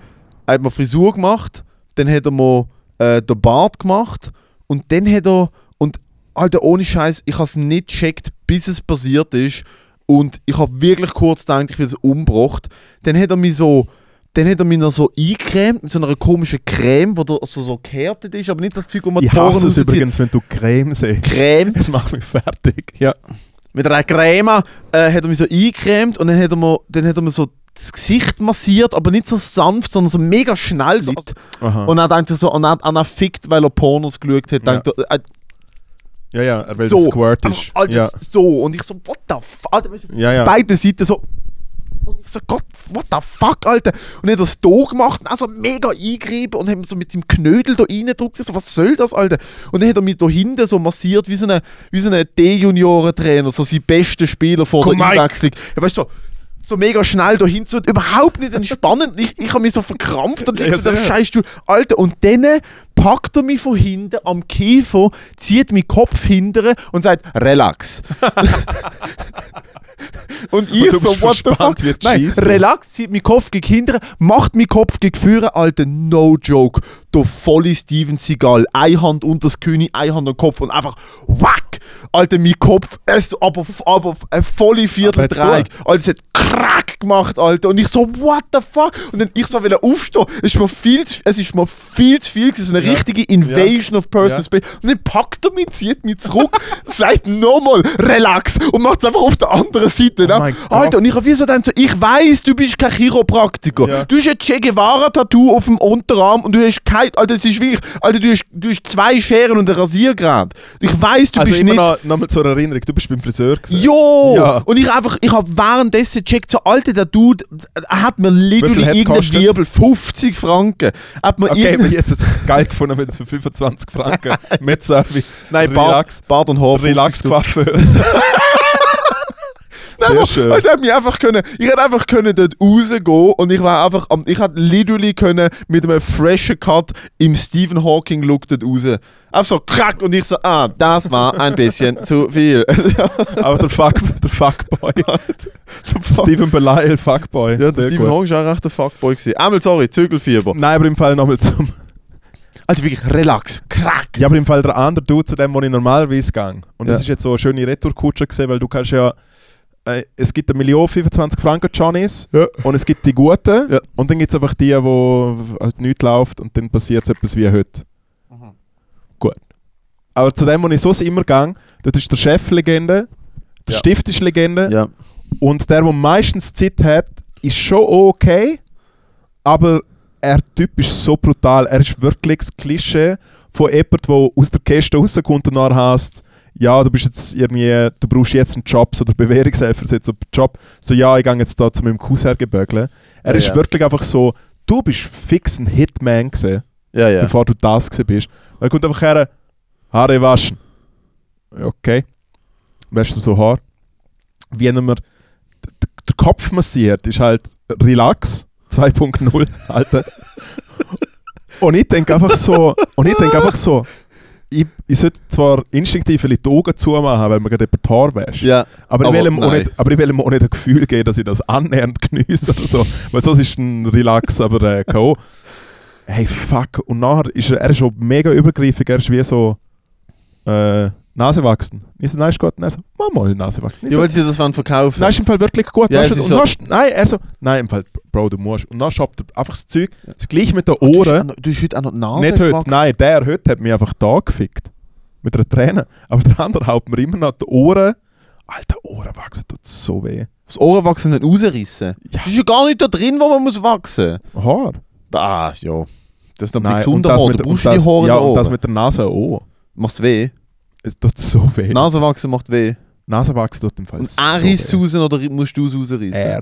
hat mir Frisur gemacht, dann hat er mir äh, den Bart gemacht und dann hat er, und Alter, ohne Scheiß, ich habe es nicht gecheckt, bis es passiert ist und ich habe wirklich kurz gedacht, ich will es umgebracht. Dann hat er mich so, dann hat er mich noch so eingecremt mit so einer komischen Creme, die so, so gehärtet ist, aber nicht das Zeug, wo man Ich die Poren hasse es übrigens, wenn du Creme siehst. Creme Es macht mich fertig. Ja. mit einer Creme äh, hat er mich so eingecremt und dann hat er mir, dann hat er mir so das Gesicht massiert, aber nicht so sanft, sondern so mega schnell. So. Aha. Und dann denkt er so, und dann, und dann fickt, weil er Pornos geschaut hat, Ja. er, äh, ja, ja, will so, Squirt einfach, ist. Alter, Ja, so. Und ich so, what the fuck, Alter, weißt du, ja. ja. beide Seiten so, Und ich so, Gott, what the fuck, Alter? Und er hat das da gemacht und auch so mega eingerieben und hat mir so mit seinem Knödel da reingedrückt. Ich so, was soll das, Alter? Und dann hat er mich da hinten so massiert wie so ein wie so D-Junioren-Trainer, so sein bester Spieler vor Komm, der. Einwechslung. Ja, weißt du, so, so mega schnell da hinzu und überhaupt nicht entspannend. Ich, ich habe mich so verkrampft und Ja, liegt so dem sehr. Scheißstuhl. Alter, und dann packt er mich von hinten am Kiefer, zieht meinen Kopf hinterher und sagt, relax. *laughs* und ich Und so, what the fuck? Nein, relax, zieht meinen Kopf gegen hinterher, macht meinen Kopf gegen vorne, Alter, no joke. Der volle Steven Seagal. Eine Hand unter das König, eine Hand am Kopf und einfach whack! Alter, mein Kopf, es, aber, aber eine volle Vierteldreieck. Alter, es hat krack gemacht, Alter. Und ich so, what the fuck? Und dann ich so will aufstehen. Es ist mir viel zu, es ist mir viel zu viel gewesen, eine richtige Invasion of Personal. Space. Und dann packt er mich, zieht mich zurück, *laughs* sagt nochmal, relax und macht es einfach auf der anderen Seite. ne? mein Alter, und ich habe wie so dann so, ich weiß, du bist kein Chiropraktiker. Du hast ein Che Guevara-Tattoo auf dem Unterarm und du hast kein, Alter, das ist wirklich, Alter, du hast, du hast zwei Scheren und ein Rasiergerät. Ich weiß, du also bist nicht... noch, noch mal zur Erinnerung, du bist beim Friseur gewesen. Jo! Ja. Und ich einfach, ich habe währenddessen gecheckt, so, Alter, der Dude, er hat mir literally irgendeinen? Wirbel, 50 Franken. Hat mir Okay, aber irgendeinen- jetzt geil gefunden, wenn es für 25 Franken *laughs* mit Service, Nein, Bart, Relax, Bart und Haar. 50 Relax Coiffeur. Sehr aber- schön. Alter, hätte mich einfach können, ich hätte einfach können dort rausgehen und ich war einfach, am, ich hätte literally können mit einem freshen Cut im Stephen Hawking Look dort raus. Einfach so krack und ich so, ah, das war ein bisschen zu viel. *laughs* Aber der, Fuck, der Fuckboy. Stephen Belial, Fuckboy. ja, der Sehr Stephen. Hawking war auch recht ein Fuckboy gewesen. Einmal, sorry, Zügelfieber. Nein, aber im Fall nochmal zum. Also wirklich, relax, krack. Ja, aber im Fall der andere Dude zu dem, wo ich normalerweise gehe. Und das Ja. ist jetzt so eine schöne Retourkutsche gesehen, weil du kannst ja. Äh, es gibt eine Million 25 Franken Johnnies Ja. und es gibt die guten Ja. und dann gibt es einfach die, wo halt nichts läuft und dann passiert etwas wie heute. Gut. Aber zu dem, wo ich sonst immer gehe, das ist der Chef-Legende, der Ja. Stift ist Legende Ja. und der, der meistens Zeit hat, ist schon okay, aber er Typ ist so brutal. Er ist wirklich das Klischee von jemandem, der aus der Kiste rauskommt und dann heißt, ja, du bist jetzt irgendwie, du brauchst jetzt einen Job, so der *laughs* Bewährungshelfer jetzt einen Job. So, ja, ich gehe jetzt da zu meinem Cousin gebögeln. Er Ja, ist ja. wirklich einfach so, du bist fix ein Hitman gewesen, Ja, bevor du das gewesen bist. Er kommt einfach her, Haare waschen. Okay. Wäschst du so Haar? Wie er mir d- d- der Kopf massiert, ist halt Relax 2.0, Alter. und ich denke einfach so, und ich denke einfach so, ich, ich sollte zwar instinktiv ein bisschen die Augen zumachen, weil man gerade über die Haare wäscht. ja. Aber, Aber ich will ihm auch nicht, aber ich will ihm auch nicht ein Gefühl geben, dass ich das annähernd geniesse oder so. Weil sonst ist ein Relax, aber äh, K.O. Hey, fuck. Und nachher ist er, er ist schon mega übergriffig. Er ist wie so äh, Nase wachsen. So, nein, ist gut. Nein, so, mach mal Nase wachsen. Ich Ja, so, weil sie das wollen verkaufen. nein, ist im Fall wirklich gut. Ja, ist und so- dann, nein, er so, nein, im Fall, Bro, du musst. Und dann schoppt er einfach das Zeug, das gleiche mit den hast Ohren. noch- Du hast heute auch noch die Nase Nicht heute, gewachsen. nein, der heute hat mich einfach da gefickt. Mit einer Träne. Aber der andere haut mir immer noch die Ohren. Alter, Ohren wachsen tut so weh. Das Ohrenwachsen nicht rausrissen. Ja. Das ist ja gar nicht da drin, wo man muss wachsen. Haar. Ah, ja. Das ist und das, Haar. mit, Da und, brauchst du die das, Haare ja, und das mit der Nase auch. Macht's weh? Es tut so weh. Nasenwachsen macht weh. Nase wachsen tut im Fall Und so er weh. risst raus oder musst du es rausrissen? Er.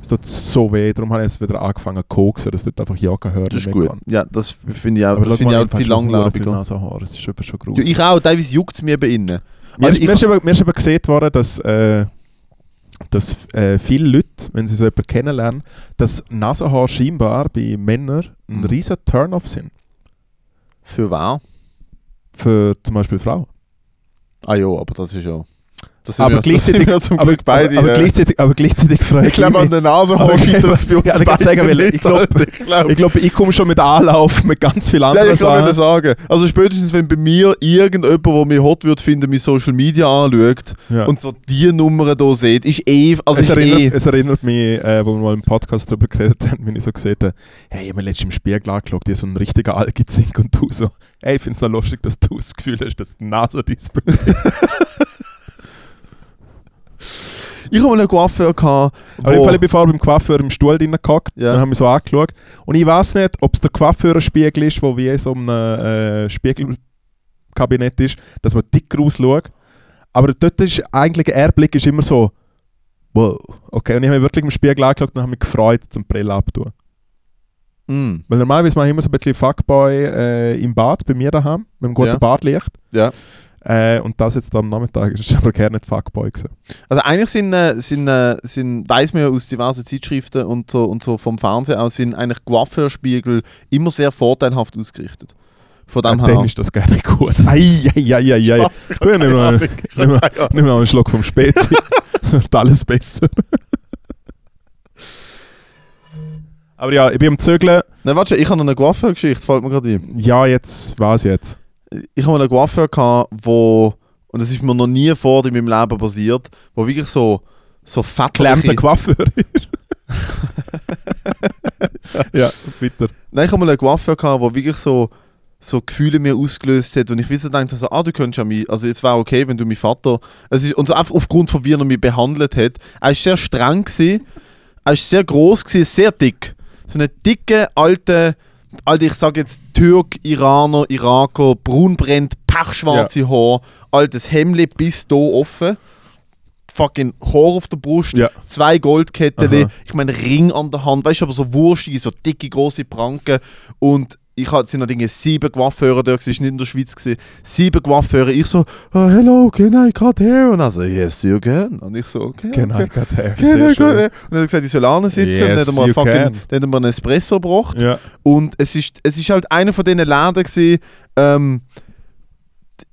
Es tut so weh, darum habe ich jetzt wieder angefangen zu koksen, dass dort einfach ja Hören Das ist gut. kann. Ja, das finde ich auch, Aber das finde ich auch viel langlebiger. Nasenhaar, das ist schon Ja, gruselig. ich auch, teilweise juckt es mir eben innen. Mir, Also ist, mir, ist mir ist eben gesehen worden, dass, äh, dass äh, viele Leute, wenn sie so jemanden kennenlernen, dass Nasenhaar scheinbar bei Männern ein Mhm. riesen Turn-off sind. Für wer? Für zum Beispiel Frauen. Ah ja, aber das ist ja... Aber gleichzeitig- Aber, beide. aber, äh, gleichzeitig, aber gleichzeitig frage ich glaube, an mich- der Nase scheitert es bei uns ja, ich sagen, weil ich glaub- Alter. ich glaube... Ich glaube, ich komme schon mit Anlauf mit ganz vielen Ja, anderen ich kann das sagen. Also spätestens, wenn bei mir irgendjemand, der mich hot wird finden, mein Social Media anschaut Ja. und so die Nummern hier sieht, ist eh... Also es, ist erinnert, eh es erinnert mich, äh, wo wir mal im Podcast darüber geredet haben, wenn ich so gesehen habe, hey, ich habe mir letztens im Spiegel angeschaut, die so ein richtiger Algezink und du so, hey, ich finde es lustig, dass du das Gefühl hast, dass die Nase dies *laughs* Ich habe mal einen Coiffeur gehabt, Aber im Fall, ich bin vorher beim Coiffeur im Stuhl drin gehockt Ja. und habe mich so angeschaut. Und ich weiß nicht, ob es der Coiffeurspiegel ist, wo wie in so einem äh, Spiegelkabinett ist, dass man dicker ausschaut. Aber dort ist eigentlich, der Blick ist immer so, wow. Okay, und ich habe mich wirklich im Spiegel angeschaut und habe mich gefreut, zum Brille abtun. Mm. Weil normalerweise mache ich immer so ein bisschen Fuckboy äh, im Bad, bei mir daheim, mit dem guten Ja. Badlicht. Ja. Äh, und das jetzt am Nachmittag ist *laughs* aber gerne nicht Fuckboy gewesen. Also eigentlich sind, äh, sind, äh, sind weiß man ja aus diversen Zeitschriften und so, und so vom Fernsehen aus, sind eigentlich Coiffeurspiegel immer sehr vorteilhaft ausgerichtet. Von dem Äh, her. dann ist das gerne gut. *laughs* Ei, ei, ei, ei, ei. Spaß, ich Du, nimm mal, nimm mal, nimm mal einen Schluck vom Spezi. *laughs* Es wird alles besser. Aber ja, ich bin am Zügeln. Nein, warte, ich habe noch eine Coiffeur-Geschichte, fällt mir gerade ein. Ja, jetzt, was jetzt? Ich habe mal einen Coiffeur gehabt, wo, und das ist mir noch nie vor in meinem Leben passiert, wo wirklich so, so fettliche... Coiffeur. *laughs* ja, bitte. Nein, ich habe mal einen Coiffeur gehabt, der wirklich so, so Gefühle mir ausgelöst hat und ich wisse dachte so, ah, du könntest ja mich, also es wäre okay, wenn du mein Vater, es ist, und so einfach aufgrund von wie er mich behandelt hat, er ist sehr streng gewesen, er ist sehr groß gewesen, sehr dick, so eine dicke, alte, alte, ich sage jetzt Türk, Iraner, Iraker, braunbrennt, pechschwarze Haar, altes Hemd bis da offen, fucking Haar auf der Brust, Ja. zwei Goldketten, ich meine Ring an der Hand, weißt du, aber so wurschtige, so dicke, große Pranken. Und ich hatte sind noch Dinge sieben Coiffeure dort, es war nicht in der Schweiz, gewesen. sieben Coiffeure, ich so, oh, hello, can I cut hair? Und er so, yes, you can. Und ich so, okay. Okay. ich got hair. Can I Sehr cut schön. hair? Und er hat gesagt, ich soll sitzen und dann Yes, hat er mir fucking, can. dann hat mir einen Espresso gebracht. Ja. Und es ist, es ist halt einer von diesen Läden gewesen, ähm,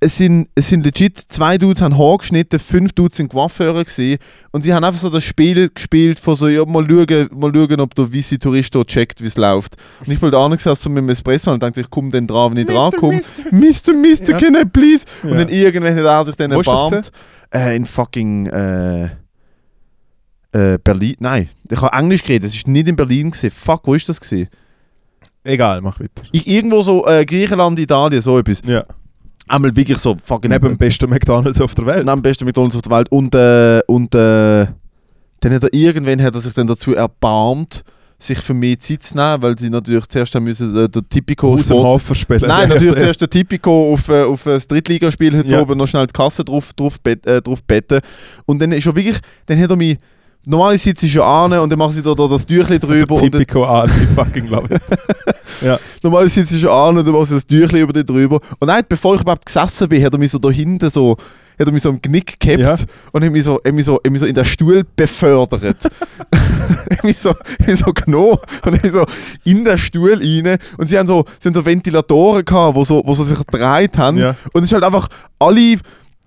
es sind, es sind legit, zwei Dudes haben Haar geschnitten, fünf Dudes sind Coiffeure gewesen. Und sie haben einfach so das Spiel gespielt von so, ja, mal schauen, mal schauen ob der Visi Tourist dort checkt, wie es läuft. Und ich wollte auch nicht so mit dem Espresso und dachte, ich komme dann dran, wenn ich dran komme. Mister, Mister, Ja. can I please? Und Ja. dann irgendwann hat er sich dann erbarmt. Äh, in fucking äh, äh, Berlin. Nein, ich habe Englisch geredet, es ist nicht in Berlin gewesen. Fuck, wo ist das gewesen? Egal, mach weiter. Ich, irgendwo so äh, Griechenland, Italien, so etwas. Ja. Einmal wirklich so fucking Neben dem besten McDonalds auf der Welt. neben dem besten McDonalds auf der Welt. Und, äh, und äh, dann hat er irgendwann hat er sich dann dazu erbarmt, sich für mehr Zeit zu nehmen, weil sie natürlich zuerst haben müssen, äh, der Tipico Aus dem Hofer spielen. Nein, natürlich *laughs* zuerst der Tipico auf, äh, auf das Drittligaspiel heute Ja. oben noch schnell die Kasse drauf, drauf, bet, äh, drauf betten. Und dann ist er wirklich, dann hat er mich, normalerweise sitze ich schon an und dann mache ich da, da das Tüchli drüber Typico an, ich fucking love it. *laughs* normalerweise sitze ich schon an und dann mache ich das Tüchli über den drüber. Und nein, bevor ich überhaupt gesessen bin, hat er mich so da hinten so, hat er mich so am Knick gehabt Ja. und hat mich so, hat mich so, hat mich so in den Stuhl befördert. *laughs* *laughs* hat mich so, hat mich so genommen und hat mich so in den Stuhl rein und sie haben so, sie haben so Ventilatoren gehabt, wo so, wo so sich gedreht haben Ja. und es ist halt einfach alle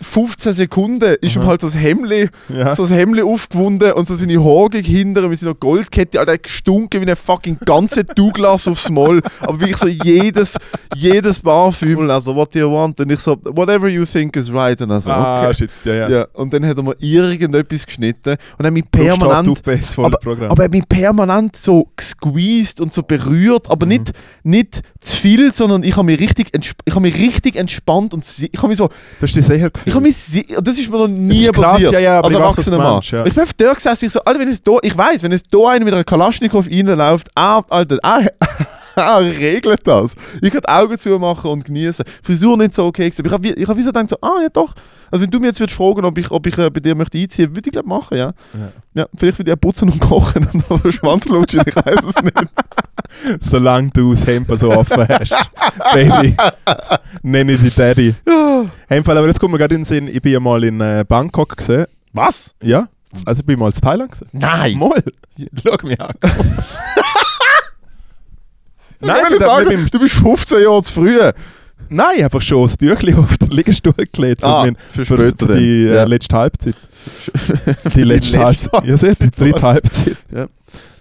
15 Sekunden ist ihm halt so das Hemli, Ja. so das aufgewunden und so seine Haare hinter mit seiner Goldkette, Alter, gestunken wie eine fucking ganze *laughs* Douglas aufs Maul. Aber wirklich so jedes, jedes Parfüm. Also, what do you want? Und ich so, whatever you think is right. Und also, Ah, okay. shit, ja, ja. Ja. Und dann hat er mir irgendetwas geschnitten und hat mich Permanent. Programm. aber er hat mich permanent so gesqueezed und so berührt, aber Mhm. nicht, nicht zu viel, sondern ich habe mich richtig, entsp ich habe mich richtig entspannt und ich habe mich so, du hast dich sicher gefühlt. Ich habe sie- das ist mir noch nie ist krass, passiert. ja, ja, als erwachsener Mann. ja. Ich bin auf der gesessen, ich so, Alter, wenn es da, ich weiß, wenn es da einer mit einer Kalaschnikow reinläuft, ah, Alter, ah, *laughs* regelt das. Ich kann die Augen zumachen und genießen. Frisur nicht so okay gewesen. aber Ich habe ich hab wie so gedacht, so, ah, ja doch. Also wenn du mir jetzt würdest fragen, ob ich, ob ich äh, bei dir möchte einziehen, würde ich glaube machen, ja. Ja. Ja, vielleicht würde ich auch putzen und kochen und auf den Schwanz lutschen, ich weiß es nicht. *laughs* Solange du das Hemd so offen hast. Baby. Nenne ich dich Daddy. *laughs* Ja. Fall, aber jetzt kommt mir gerade in den Sinn, ich bin ja mal in äh, Bangkok gesehen. Was? Ja. Also ich bin mal in Thailand gesehen. Nein! Mal. Schau mich an. Nein, ich sagen, mit du bist 15 Jahre zu früh. Nein, einfach schon das Tüchli *laughs* auf den Liegestuhl gelegt. für Ah, für für, die äh, Ja. letzte Halbzeit. *laughs* Die letzte letzte Halbzeit. Ja, seht, die dritte Halbzeit. Ja.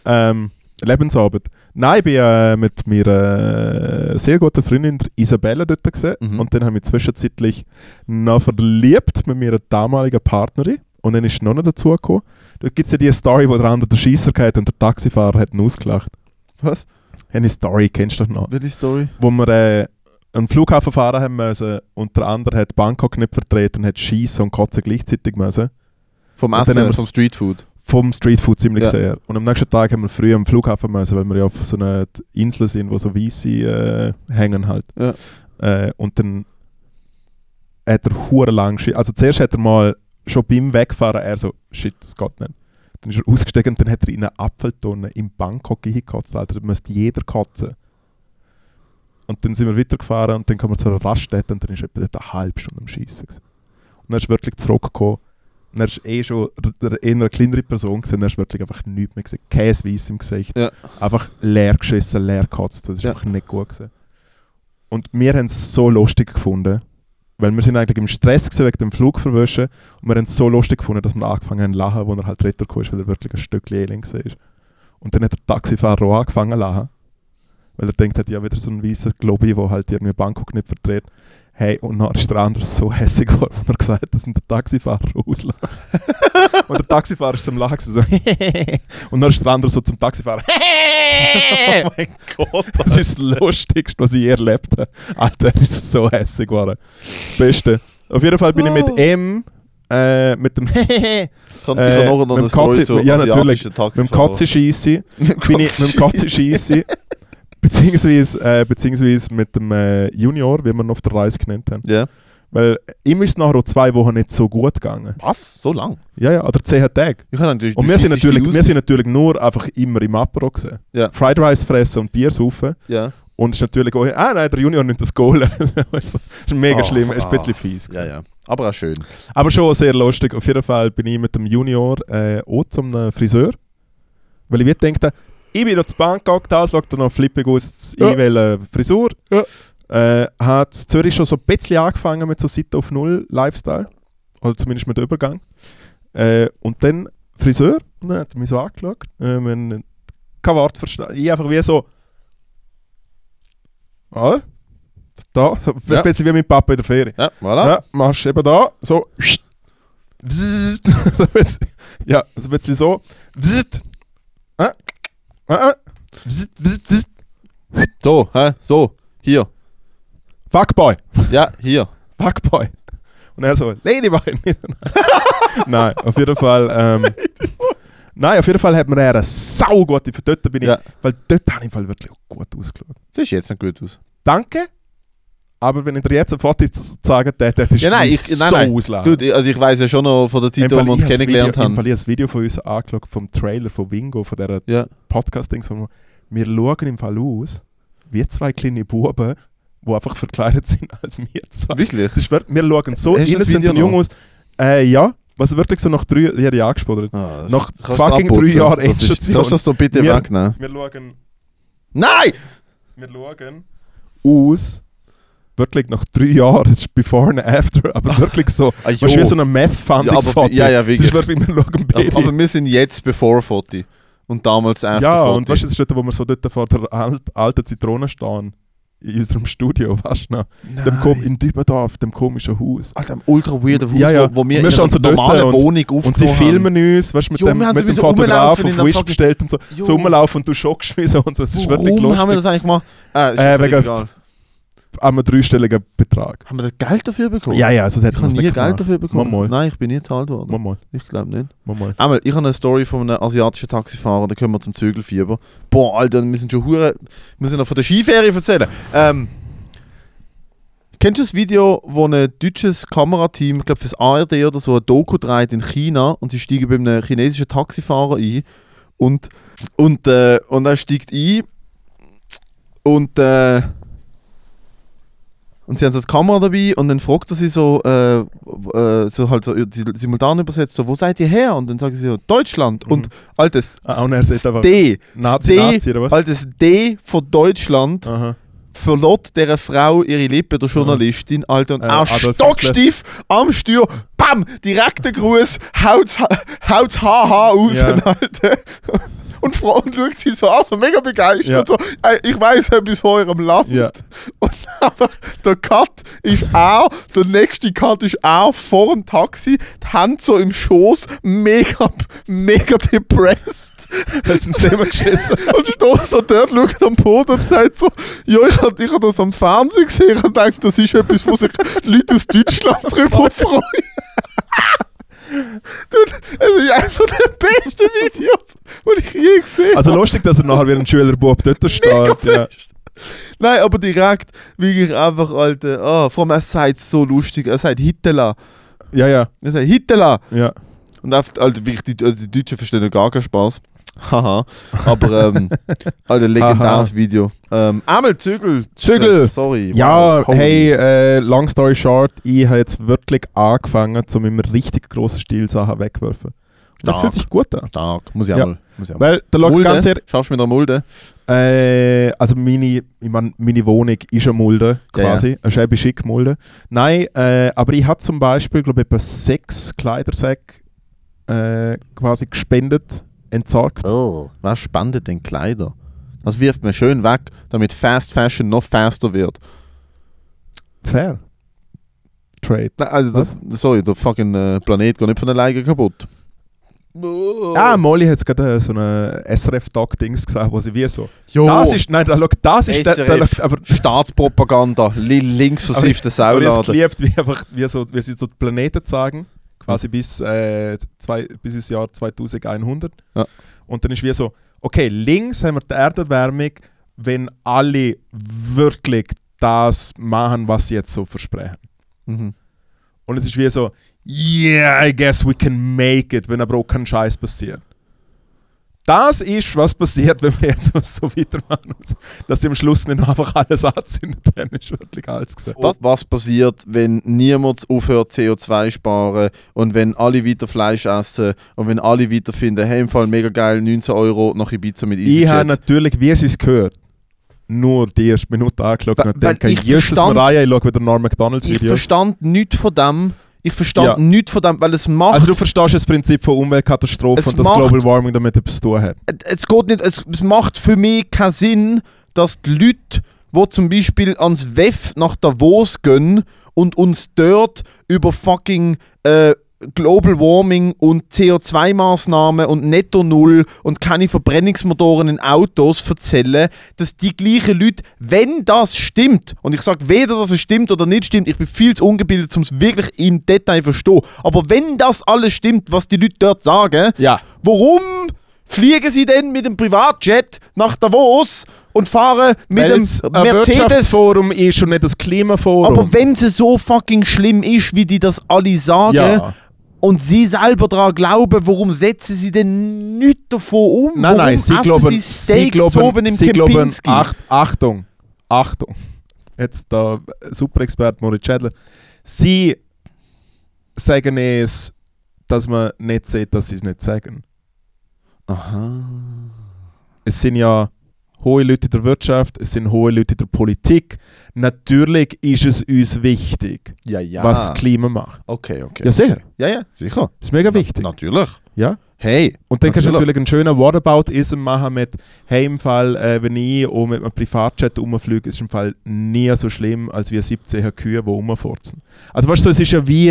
Ähm, Lebensabend. Nein, ich bin äh, mit meiner äh, sehr guten Freundin Isabella dort gesehen. Mhm. Und dann habe ich mich zwischenzeitlich noch verliebt mit meiner damaligen Partnerin. Und dann ist noch nicht dazu gekommen. Da gibt es ja die Story, wo der andere der Scheisser geht und der Taxifahrer hat ihn ausgelacht. Was? Eine Story, kennst du doch noch? Welche Story? Wo wir äh, einen Flughafen fahren haben müssen und der andere hat Bangkok nicht vertreten und hat Schießen und Kotzen gleichzeitig müssen. Vom Essen, wir's- vom Streetfood. Vom Streetfood ziemlich Ja. sehr. Und am nächsten Tag haben wir früh am Flughafen müssen, weil wir ja auf so einer Insel sind, wo so Weisse äh, hängen halt. Ja. Äh, und dann hat er hure lang Also zuerst hat er mal schon beim Wegfahren er so, shit, das geht nicht. Dann ist er ausgestiegen und dann hat er in eine Apfeltonne in Bangkok hingekotzt, Alter. Da müsste jeder kotzen. Und dann sind wir weitergefahren und dann kommen wir zu einer Raststätte und dann ist er etwa dort eine halbe Stunde am Schiessen. gewesen. Und dann ist wirklich zurückgekommen. Und er ist eh schon eher eine kleinere Person gewesen. Er ist wirklich einfach nichts mehr gesehen. Käseweiss im Gesicht. Ja. Einfach leer geschissen, leer gekotzt. Das ist Ja. einfach nicht gut gewesen. Und wir haben es so lustig gefunden. Weil wir sind eigentlich im Stress wegen dem Flug verwischen und wir haben es so lustig gefunden, dass wir angefangen haben zu lachen, wo er halt retour ist, weil er wirklich ein Stück Elend war. Und dann hat der Taxifahrer auch angefangen zu lachen. Weil er denkt hat, ja, wieder so ein weißer Globi, der halt irgendwie Bangkok nicht vertritt. Hey, und dann ist der andere so hässlich geworden, wenn er gesagt hat, dass der Taxifahrer auslacht. *laughs* und der Taxifahrer ist am Lachen so *laughs* Und dann ist der andere so zum Taxifahrer *laughs* oh mein Gott. Das ist das Lustigste, was ich je erlebt habe. Alter, er ist so hässlich geworden. Das Beste. Auf jeden Fall bin ich mit M, äh, mit dem kann, ich kann Äh, noch mit eine dem Story Katze- zu ja, natürlich. mit dem. Katze scheisse, Mit bin ich mit dem scheisse, beziehungsweise, äh, beziehungsweise mit dem äh, Junior, wie wir ihn auf der Reise genannt haben. Ja. Weil ihm ist es nachher auch zwei Wochen nicht so gut gegangen. Was? So lang? Ja, ja, oder zehn Tage. Ich kann natürlich Und wir sind, natürlich, wir sind natürlich nur einfach immer im Apero gewesen. Ja. Fried Rice fressen und Bier saufen. Ja. Und es ist natürlich auch, ah nein, der Junior nimmt das Goal. *laughs* das ist mega Oh, schlimm, ist ein bisschen ah. fies. Ja, gewesen. ja. Aber auch schön. Aber schon sehr lustig. Auf jeden Fall bin ich mit dem Junior äh, auch zum äh, Friseur. Weil ich mir dachte, ich bin noch zu Bangkok, das schaut noch flippig aus, Ja. ich will eine Frisur. Ja. Äh, hat Zürich schon so ein bisschen angefangen mit so Seite auf Null Lifestyle. Oder zumindest mit dem Übergang. Äh, und dann Friseur, dann hat er mich so angeschaut. Äh, haben kein Wort verstanden. Ich einfach wie so. Ah, da, so, Ja. ein bisschen wie mein Papa in der Ferie. Ja, voilà. Ja, machst eben da, so. *laughs* So ein bisschen, ja, so ein bisschen so. *laughs* Bzzzt. So, hä? So. Hier. Fuckboy, Ja, hier. Fuckboy. Und er so, Ladyboy. *laughs* Nein, auf jeden Fall. Ähm, nein, auf jeden Fall hat mir er eine sau gute. Dort bin ich, Ja. weil dort habe ich im Fall wirklich gut ausgeschaut. Sieht jetzt nicht gut aus. Danke. Aber wenn ich dir jetzt ein Foto z- zeigen täte, hättest Ja, nein, ich- nein, so nein. auslachen. Du, also ich weiß ja schon noch von der Zeit, wo wir uns kennengelernt Video, haben. Ich habe das Video von uns angeschaut, vom Trailer von Wingo, von dieser Ja. Podcast-Dings. Wir schauen im Fall aus wie zwei kleine Buben, die einfach verkleidet sind *laughs* als wir zwei. Wirklich? Es ist, wir schauen so Hast das innocent und jung aus. Äh, ja, was wirklich so nach drei ich hätte ich angespodert. Ah, das- Nach das fucking drei Jahren Das ist- Endstation. Kannst du das doch bitte Wir- wegnehmen? Wir schauen, Nein! wir schauen aus, wirklich nach drei Jahren, es ist before and after, aber wirklich so, Ah, weißt du, wie so ein meth funding Ja, ja, ja, Es ist wirklich. wirklich, wir schauen beide. Aber, aber wir sind jetzt bevor Foti. Und damals after Ja, und weißt du, das ist dort, wo wir so dort vor der alt, alten Zitrone stehen. In unserem Studio, weißt du noch? Dem kom in Dübendorf, dem komischen Haus. Alter, ein ultra weirder Haus, Ja, ja. wo, wo wir wir in einer normalen und- Wohnung Und sie aufgenommen filmen uns, weißt du, mit Jo, dem, mit dem Fotograf auf Wish bestellt und so. Jo. So rumlaufen und du schockst mich so und so. Es ist wirklich Warum haben wir lustig. das eigentlich gemacht? Ah, ist Äh, wegen- egal. Einem dreistelligen Betrag. Haben wir das Geld dafür bekommen? Ja, ja, also Ich hätten wir habe uns nie Geld dafür bekommen. Mal, mal. Nein, ich bin nie gezahlt worden. Mal, mal, Ich glaube nicht. mal, mal. Einmal, ich habe eine Story von einem asiatischen Taxifahrer, da kommen wir zum Zügelfieber. Boah, Alter, wir sind schon hure. Wir müssen noch von der Skiferie erzählen. Ähm, kennst du das Video, wo ein deutsches Kamerateam, ich glaube fürs ARD oder so, ein Doku dreht in China und sie steigen bei einem chinesischen Taxifahrer ein und, und, äh, und er steigt ein und äh, und sie haben so die Kamera dabei und dann fragt er sie so, äh, äh, so halt so simultan übersetzt, so, wo seid ihr her? Und dann sagen sie so, Deutschland. Mhm. Und altes Ah, und er sagt einfach D, Nazi, Nazi, oder was? altes D von Deutschland Aha. verlot dieser Frau ihre Lippe, der Journalistin, Alter, und Äh, auch stockstief am Steuer, bam, direkter Gruß, haut's, haut's HH raus, Ja. *laughs* Alter. Und, fra- und schaut sie so an, so mega begeistert, Ja. so, ich weiß etwas von eurem Land. Ja. Und einfach, der Cut ist auch, der nächste Cut ist auch vor dem Taxi, die Hand so im Schoß, mega, mega depressed. Weil sie zusammengeschissen *laughs* Und steht so dort, schaut am Boden und sagt so, ja, ich habe ich hab das am Fernsehen gesehen und denke, das ist etwas, wo sich Leute aus Deutschland drüber freuen. *laughs* Dude, es ist eines der besten Videos, gesehen. Also lustig, dass er nachher wie ein Schülerbub dort steht. Ja. Nein, aber direkt, wirklich einfach, Alter, oh, vor allem er sagt so lustig, er sagt Hitler. ja, ja, Er sagt Hitler. ja. Und oft, also wirklich, die, die Deutschen verstehen gar keinen Spaß. *laughs* Haha. Aber, ähm, *laughs* Alter, legendäres Video. Ähm, einmal Zügel. Zügel. Sorry. Ja, wow, hey, äh, long story short, ich habe jetzt wirklich angefangen, zu meinem richtig grossen Stil Sachen wegwerfen. Das fühlt sich gut an. Stark. Muss ich Ja. einmal. Muss ich einmal. Weil, da schaut Mulde? ganz ehrlich, Schaffst du mit der Mulde? äh, also meine, ich mein, meine Wohnung ist eine Mulde, Ja, quasi, eine schäbig schick Mulde. Nein, äh, aber ich habe zum Beispiel, glaube ich, etwa sechs Kleidersäcke äh, quasi gespendet, entsorgt. Oh. Was spendet denn Kleider? Das wirft man schön weg, damit Fast Fashion noch faster wird. Fair. Trade. Also, der, sorry, der fucking äh, Planet geht nicht von alleine kaputt. Ah, Molly hat jetzt gerade äh, so eine SRF-Doc-Dings gesagt, wo sie wie so. Jo. Das ist, nein, da, schau, das ist der, der, SRF. aber Staatspropaganda, li links versiffte Aber ich habe es Sauladen. geliebt, wie, einfach, wie, so, wie sie so die Planeten sagen, quasi bis, äh, zwei, bis ins Jahr 2100. Ja. Und dann ist wie so, okay, links haben wir die Erderwärmung, wenn alle wirklich das machen, was sie jetzt so versprechen. Mhm. Und es ist wie so, yeah, I guess we can make it, wenn aber auch kein Scheiß passiert. Das ist, was passiert, *laughs* wenn wir jetzt so weitermachen. Dass sie am Schluss nicht einfach alles anzünden, dann ist wirklich alles gesagt. Was, was passiert, wenn niemand aufhört CO2 sparen und wenn alle weiter Fleisch essen und wenn alle weiter finden, hey, im Fall mega geil, 19 Euro nach Ibiza mit Ich habe EasyJet. natürlich, wie es gehört, nur die erste Minute angeschaut und denke, ich Jesus verstand- Maria, ich schaue wieder Norm McDonalds Ich Videos. verstand nichts von dem. Ich verstand Ja. nichts von dem, weil es macht Also du verstehst das Prinzip von Umweltkatastrophe Es und dass macht- Global Warming damit etwas zu tun hat. es geht nicht, es, es macht für mich keinen Sinn, dass die Leute, die zum Beispiel ans WEF nach Davos gehen und uns dort über fucking äh, Global Warming und CO2-Maßnahmen und Netto Null und keine Verbrennungsmotoren in Autos erzählen, dass die gleichen Leute, wenn das stimmt, und ich sage weder, dass es stimmt oder nicht stimmt, ich bin viel zu ungebildet, um es wirklich im Detail zu verstehen, aber wenn das alles stimmt, was die Leute dort sagen, Ja. Warum fliegen sie denn mit dem Privatjet nach Davos und fahren mit Weil dem Mercedes? Wirtschaftsforum ist und nicht das Klimaforum. Aber wenn es so fucking schlimm ist, wie die das alle sagen, ja. Und sie selber daran glauben, warum setzen sie denn nichts davon um? Nein, warum nein, sie glauben, sie sie glauben, oben im sie glauben? Acht, Achtung, Achtung, jetzt der Superexperte Moritz Schädler, sie sagen es, dass man nicht sieht, dass sie es nicht sagen. Aha. Es sind ja hohe Leute in der Wirtschaft, es sind hohe Leute in der Politik. Natürlich ist es uns wichtig, Ja, ja. was das Klima macht. Okay, okay. Ja, sicher. Ja, ja, sicher. Das ist mega wichtig. Natürlich. Ja? Hey. Und dann kannst du Natürlich. einen schönen Whataboutism machen mit, hey, im Fall, äh, wenn ich auch mit einem Privatjet rumfliege, ist im Fall nie so schlimm, als wie 17 Kühe, die rumfurzen. Also weißt du, es ist ja wie,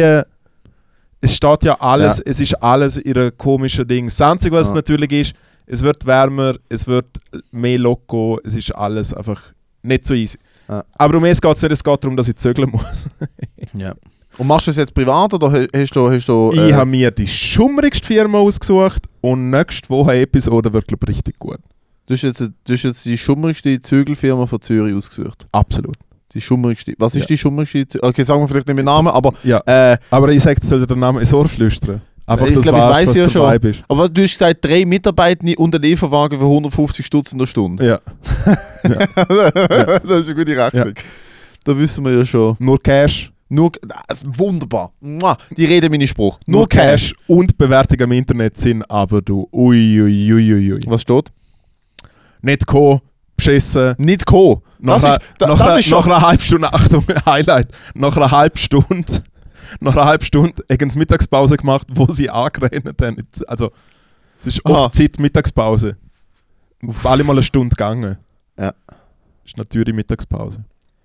es steht ja alles, Ja. es ist alles in einem komischen Ding. Das Einzige, was Ja. natürlich ist, es wird wärmer, es wird mehr Loco, es ist alles einfach nicht so easy. Ja. Aber um es geht es nicht, es geht darum, dass ich zögeln muss. *laughs* Ja. Und machst du es jetzt privat oder ha- hast du... Hast du Ich äh, habe mir die schummrigste Firma ausgesucht und nächste Woche Episode wird, glaube ich, richtig gut. du, hast jetzt, du hast jetzt die schummrigste Zügelfirma von Zürich ausgesucht. Absolut. Die schummrigste. Was ist Ja. die schummrigste? Okay, sagen wir vielleicht nicht mit Namen, aber. Ja. Äh, Aber ich sage, soll dir den Namen ins Ohr flüstern. Einfach, Ich dass glaub, ich was ja schon. Vibe ist. aber du hast gesagt, drei Mitarbeitende und ein Lieferwagen für 150 Stutz in der Stunde. Ja. *laughs* *laughs* das ist eine gute Rechnung. Da wissen wir ja schon. Nur Cash. Nur, das ist wunderbar. Die reden meine Spruch. Nur Cash und Bewertungen im Internet sind aber du. Ui, ui, ui, ui. Was steht? Nicht Co. Beschissen. Nicht Co. Das Nach, ist, da, nach, das einer- ist schon. nach einer halben Stunde, *laughs* Achtung, Highlight. Nach einer halben Stunde, nach einer halben Stunde sie Mittagspause gemacht, wo sie angeredet haben. Also, es ist Aha. oft Zeit Mittagspause. Alle mal eine Stunde gegangen. Ja. Ist natürlich Mittagspause.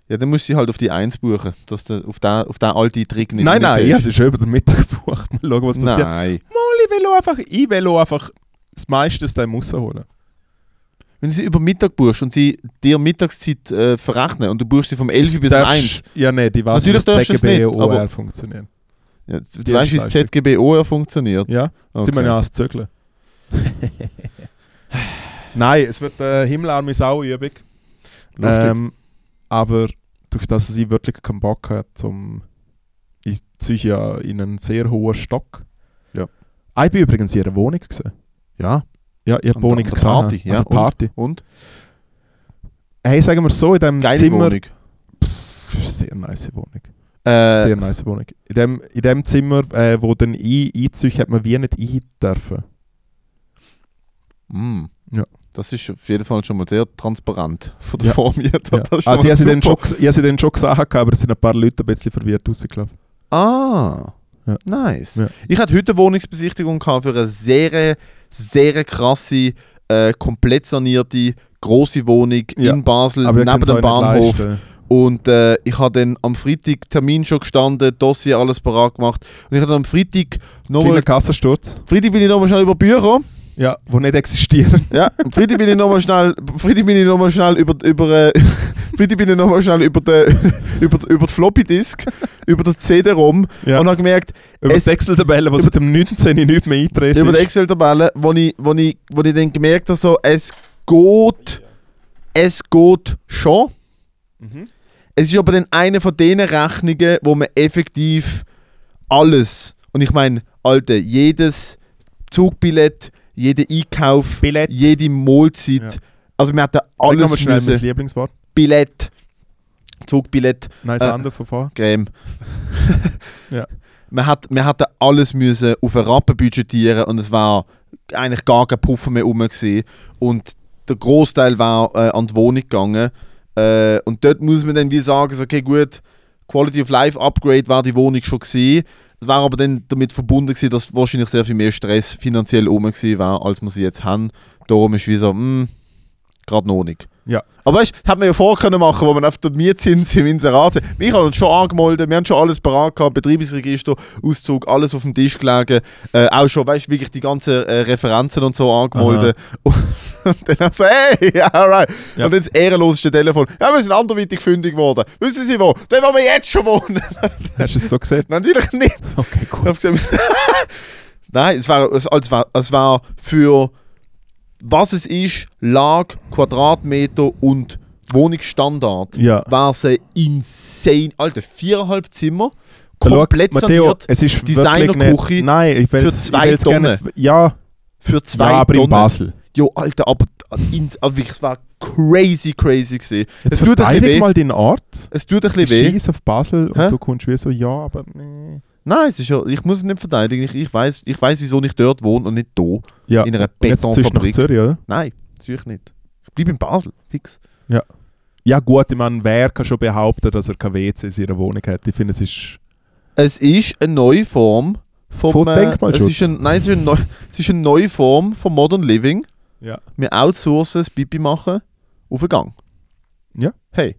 Ja, dann musst du halt auf die 1 buchen, dass du auf den, auf den alten Trick nicht nein, nein, reinfällst. sie schon über den Mittag gebucht. *laughs* Mal schauen, was passiert. Nein. Mal, ich will einfach, ich will einfach das meiste aus dem rausholen. Wenn du sie über Mittag buchst und sie dir Mittagszeit äh, verrechnen und du buchst sie vom 11 bis um Darfst- 1. Ja, nein, die weiß Natürlich wie du es ZGB nicht, OR funktionieren. Ja, du Die weißt, wie das. ZGB OR funktioniert. Ja, Okay. sind wir ja ans Zögeln. *laughs* Nein, es wird eine himmelarme Sauübung. Ähm, aber durch das sie wirklich keinen Bock hat, zum ich ziehe ja in einen sehr hohen Stock. Ja. Ah, ich bin übrigens in ihrer Wohnung gesehen. Ja. Ja, ich habe Wohnung der gesehen. Party, an ja. der Party. Und? Hey, sagen wir so, in dem Geile Zimmer... Wohnung. Sehr nice Wohnung. Äh, Sehr nice Wohnung. In dem, in dem Zimmer, äh, wo dann ein, einzieht, hat man wie nicht ein dürfen. mm. Ja. Das ist auf jeden Fall schon mal sehr transparent von der Ja. Vormieter. Ja. Also ich habe schon, ich habe sie dann schon gesagt, aber es sind ein paar Leute ein bisschen verwirrt rausgelaufen. Ah, Ja. nice. Ja. Ich hatte heute eine Wohnungsbesichtigung für eine sehr, sehr krasse, äh, komplett sanierte, große Wohnung Ja. in Basel, Aber neben dem Bahnhof. leisten. Und äh, ich habe dann am Freitag Termin schon gestanden, Dossier alles parat gemacht. Und ich habe dann am Freitag nochmal. Kleiner Kassensturz. Freitag bin ich nochmal schnell über Büro. Ja, die nicht existieren. Ja, Freitag bin ich nochmal schnell. Freitag bin ich nochmal schnell über über. Äh, *laughs* bin ich nochmal schnell über den *laughs* über, über die Floppy Disk, über den CD-ROM Ja. und habe gemerkt, Über Es- die Excel-Tabelle, die seit dem 19. nicht mehr eintreten über die. Excel-Tabelle, wo ich, wo, ich, wo ich dann gemerkt habe, so, es geht, es geht schon. Mhm. Es ist aber dann eine von den Rechnungen, wo man effektiv alles, und ich meine, Alte, jedes Zugbillett, jeder Einkauf, Billett. jede Mahlzeit, Ja. also wir hatten alles nochmal schnell mein Lieblingswort. Billett, Zugbillett, Nice Äh, Hand davon. Creme. *laughs* Ja. Man hat, man hatte alles müssen auf einen Rappen budgetieren und es war eigentlich gar kein Puffer mehr rum gewesen. und der Großteil war äh, an die Wohnung gegangen äh, und dort muss man dann wie sagen, so, okay gut, Quality of Life Upgrade war die Wohnung schon gewesen. Es war aber dann damit verbunden gewesen, dass wahrscheinlich sehr viel mehr Stress finanziell gewesen war, als wir sie jetzt haben. Darum ist wie so, hm, gerade noch nicht. Ja. Aber weißt du, das hätte man ja vorher können machen, wo man auf der Mietzins im Inserat Wir haben uns schon angemeldet, wir haben schon alles parat gehabt, Betriebsregister, Auszug, alles auf dem Tisch gelegen. Äh, auch schon, weißt du, wirklich die ganzen äh, Referenzen und so angemeldet. *laughs* Und dann haben sie so, hey, *laughs* ja, alright. Ja. Und dann das ehrenloseste Telefon. Ja, wir sind anderweitig fündig geworden. Wissen Sie wo? Da, wo wir jetzt schon wohnen. *laughs* Hast du es so gesehen? Natürlich nicht. Okay, gesagt, Nein, es war, es, es, war, es war für was es ist, Lage, Quadratmeter und Wohnungsstandard, Ja. war es ein insane. Alter, viereinhalb Zimmer, Da schau, komplett Matteo, saniert es ist Designerküche Nein, ich für ich zwei gerne- Tonnen. Ja, für zwei ja, aber in Tonnen. Basel. Jo, Alter, aber ins, wirklich, es war crazy, crazy gewesen. Jetzt es tut ein bisschen verteidig weh. mal deinen Ort. Es tut ein bisschen weh. Scheiß auf Basel Hä? und du kommst wie so, ja, aber nee. Nein, es ist ja, ich muss es nicht verteidigen. Ich, ich weiß, ich weiß, wieso ich dort wohne und nicht da. Ja, In einer und jetzt nach Betonfabrik. Zürich, oder? Nein, natürlich nicht. Ich bleibe in Basel, fix. Ja gut, ich meine, wer kann schon behaupten, dass er kein WC in seiner Wohnung hat? Ich finde, es ist... Es ist eine neue Form vom, Von äh, Denkmalschutz. Es ist, ein, nein, es ist, eine es ist eine neue Form von Modern Living. Ja. Wir outsourcen das Pipi machen auf den Gang. Ja. Hey,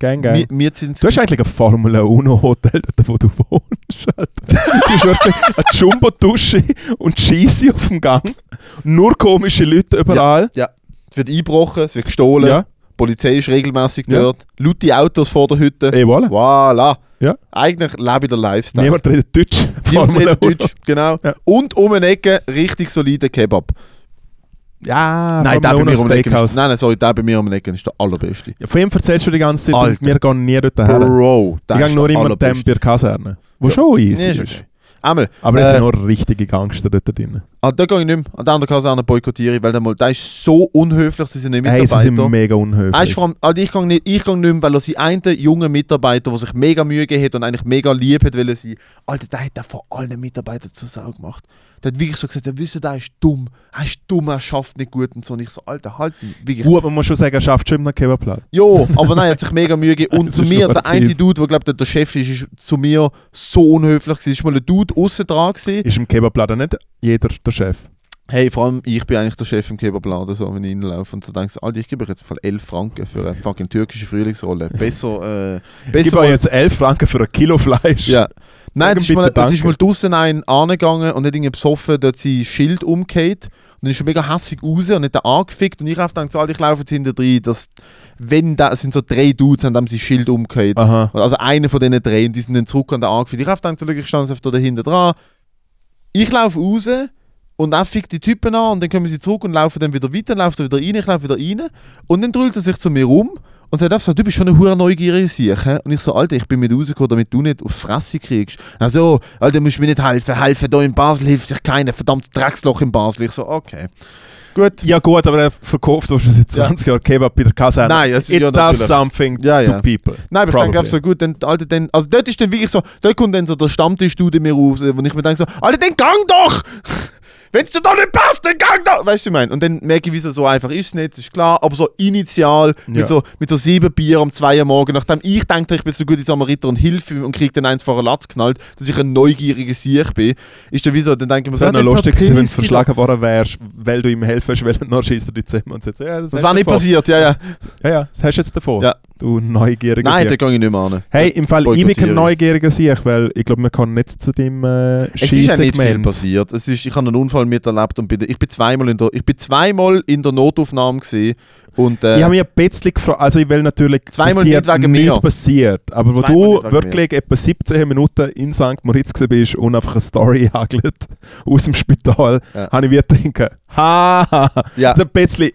Gang, gang. wir, wir Du hast eigentlich ein Formel 1 Hotel, dort *laughs* wo du wohnst. *laughs* Du hast wirklich eine Jumbo-Dusche und Scheisse auf dem Gang. Nur komische Leute überall. es wird eingebrochen, es wird gestohlen. Ja. Die Polizei ist regelmäßig Ja. dort. Laute Autos vor der Hütte. Ey, voilà. Voilà. Ja. Eigentlich lebe ich den Lifestyle. Niemand redet Deutsch. Niemand redet 1. Deutsch, genau. Ja. Und um eine Ecke richtig solider Kebab. Ja, nein, der bei mir um 1 eine Ecke Steakhouse. ist, nein, nein, sorry, der bei mir um Ecke ist der allerbeste. Ja, von ihm erzählst du die ganze Zeit Alter. und wir gehen nie dort her. Bro, der Ich gehe nur immer dem bei der Kaserne. Wo Ja. schon easy Nee, ist. ist okay. Einmal, Aber es Äh, sind nur richtige Gangster dort drin. Ah, da gehe ich nicht mehr. An der anderen Kaserne boykottiere ich, weil der, mal, der ist so unhöflich, sie sind nicht Hey, sie Mitarbeiter. sind mega Er ist unhöflich. vor allem, also ich gehe nicht, ich gehe nicht mehr, weil er sein einen jungen Mitarbeiter, der sich mega Mühe gegeben hat und eigentlich mega lieb hat, will sein. Alter, der hat er vor allen Mitarbeitern zur Sau gemacht. Der hat wirklich so gesagt, er wüsste, der ist dumm. Er ist dumm, er schafft nicht gut und so. Und ich so, Alter, halt. Wirklich. Gut, man muss schon sagen, er schafft schon einen Kebabplatz. Jo, aber nein, er hat sich mega Mühe gegeben. *laughs* Und zu ist mir, der eine. Dude, der glaube der Chef ist, ist zu mir so unhöflich gewesen. Ist mal ein Dude außen dran gewesen. Ist im Kebabladen nicht jeder der Chef. Hey, vor allem ich bin eigentlich der Chef im Kebabladen, so, wenn ich reinlaufe und so denkst, Alter, ich gebe euch jetzt voll 11 Franken für eine fucking türkische Frühlingsrolle. *laughs* Besser, äh, Ich besser gebe euch jetzt 11 Franken für ein Kilo Fleisch. Ja. *laughs* Nein, es ist, mal, es ist mal draußen ein angegangen und hat irgendwie besoffen, dort sein Schild umgekehrt. Und dann ist er mega hässig raus und hat den angefickt. Und ich habe gedacht, Alter, ich laufe jetzt hinter drin, dass, wenn da, es sind so drei Dudes, haben dem sein Schild umgekehrt. Aha. Also einer von diesen drei und die sind dann zurück und angefickt. Ich habe gedacht, ich stand einfach da dahinter dran. Ich laufe raus und er fickt die Typen an und dann kommen sie zurück und laufen dann wieder weiter, laufen wieder rein, ich laufe wieder rein. Und dann drüllt er sich zu mir um Und einfach gesagt, du bist schon eine hure neugierige Sicher. Und ich so, Alter, ich bin mit rausgekommen, damit du nicht auf die Fresse kriegst. Also, Alter, musst du mir nicht helfen. Helfen hier in Basel hilft sich keiner. Verdammtes Drecksloch in Basel. Ich so, okay. Gut. Ja gut, aber er verkauft schon seit 20 Jahren Kebab bei der Kaserne. Nein, es ist It ja does natürlich- something Ja, to ja. people. Nein, aber ich denke Probably. so gut, dann, Alter, dann, also dort ist dann wirklich so, dort kommt dann so der Stammtischstudio mir auf, wo ich mir denke so, Alter, dann gang doch! Wenn es dir doch nicht passt, dann gang doch! Weißt du, ich meine? Und dann merke ich, wie es so einfach ist, nicht, das ist klar, aber so initial, Ja. mit, so, mit so sieben Bier um zwei Uhr morgen, nachdem ich denke, ich bin so gute Samariter und hilfe und kriege dann eins vor den Latz knallt, dass ich ein neugieriger Sieg bin, ist dann wie so, dann denke ich mir Es so, wäre noch dann lustig gewesen, wenn dich verschlagen worden wärst, weil du ihm helfen willst, weil er noch schießt er die zusammen und sagt, ja, das. Das war nicht davon. passiert, ja, ja. Ja, ja, das hast du jetzt davon. Ja. Du neugieriger Nein, da gehe ich nicht mehr an. Hey, im Fall, ich bin kein neugieriger Sieg, weil ich glaube, man kann nicht zu dem äh, Es ist ja nicht viel Skisegment. passiert. Es ist, ich habe einen Unfall miterlebt und bin, ich bin zweimal in der, ich bin zweimal in der Notaufnahme gesehen und äh, Ich habe mich ein bisschen gefragt, also ich will natürlich, Zweimal nicht wegen mir. passiert, aber wo Zweimal du nicht wegen wirklich etwa 17 Minuten in St. Moritz gewesen bist und einfach eine Story *laughs* hagelt aus dem Spital, Ja. habe ich wieder gedacht, ha, Ja. so ein bisschen,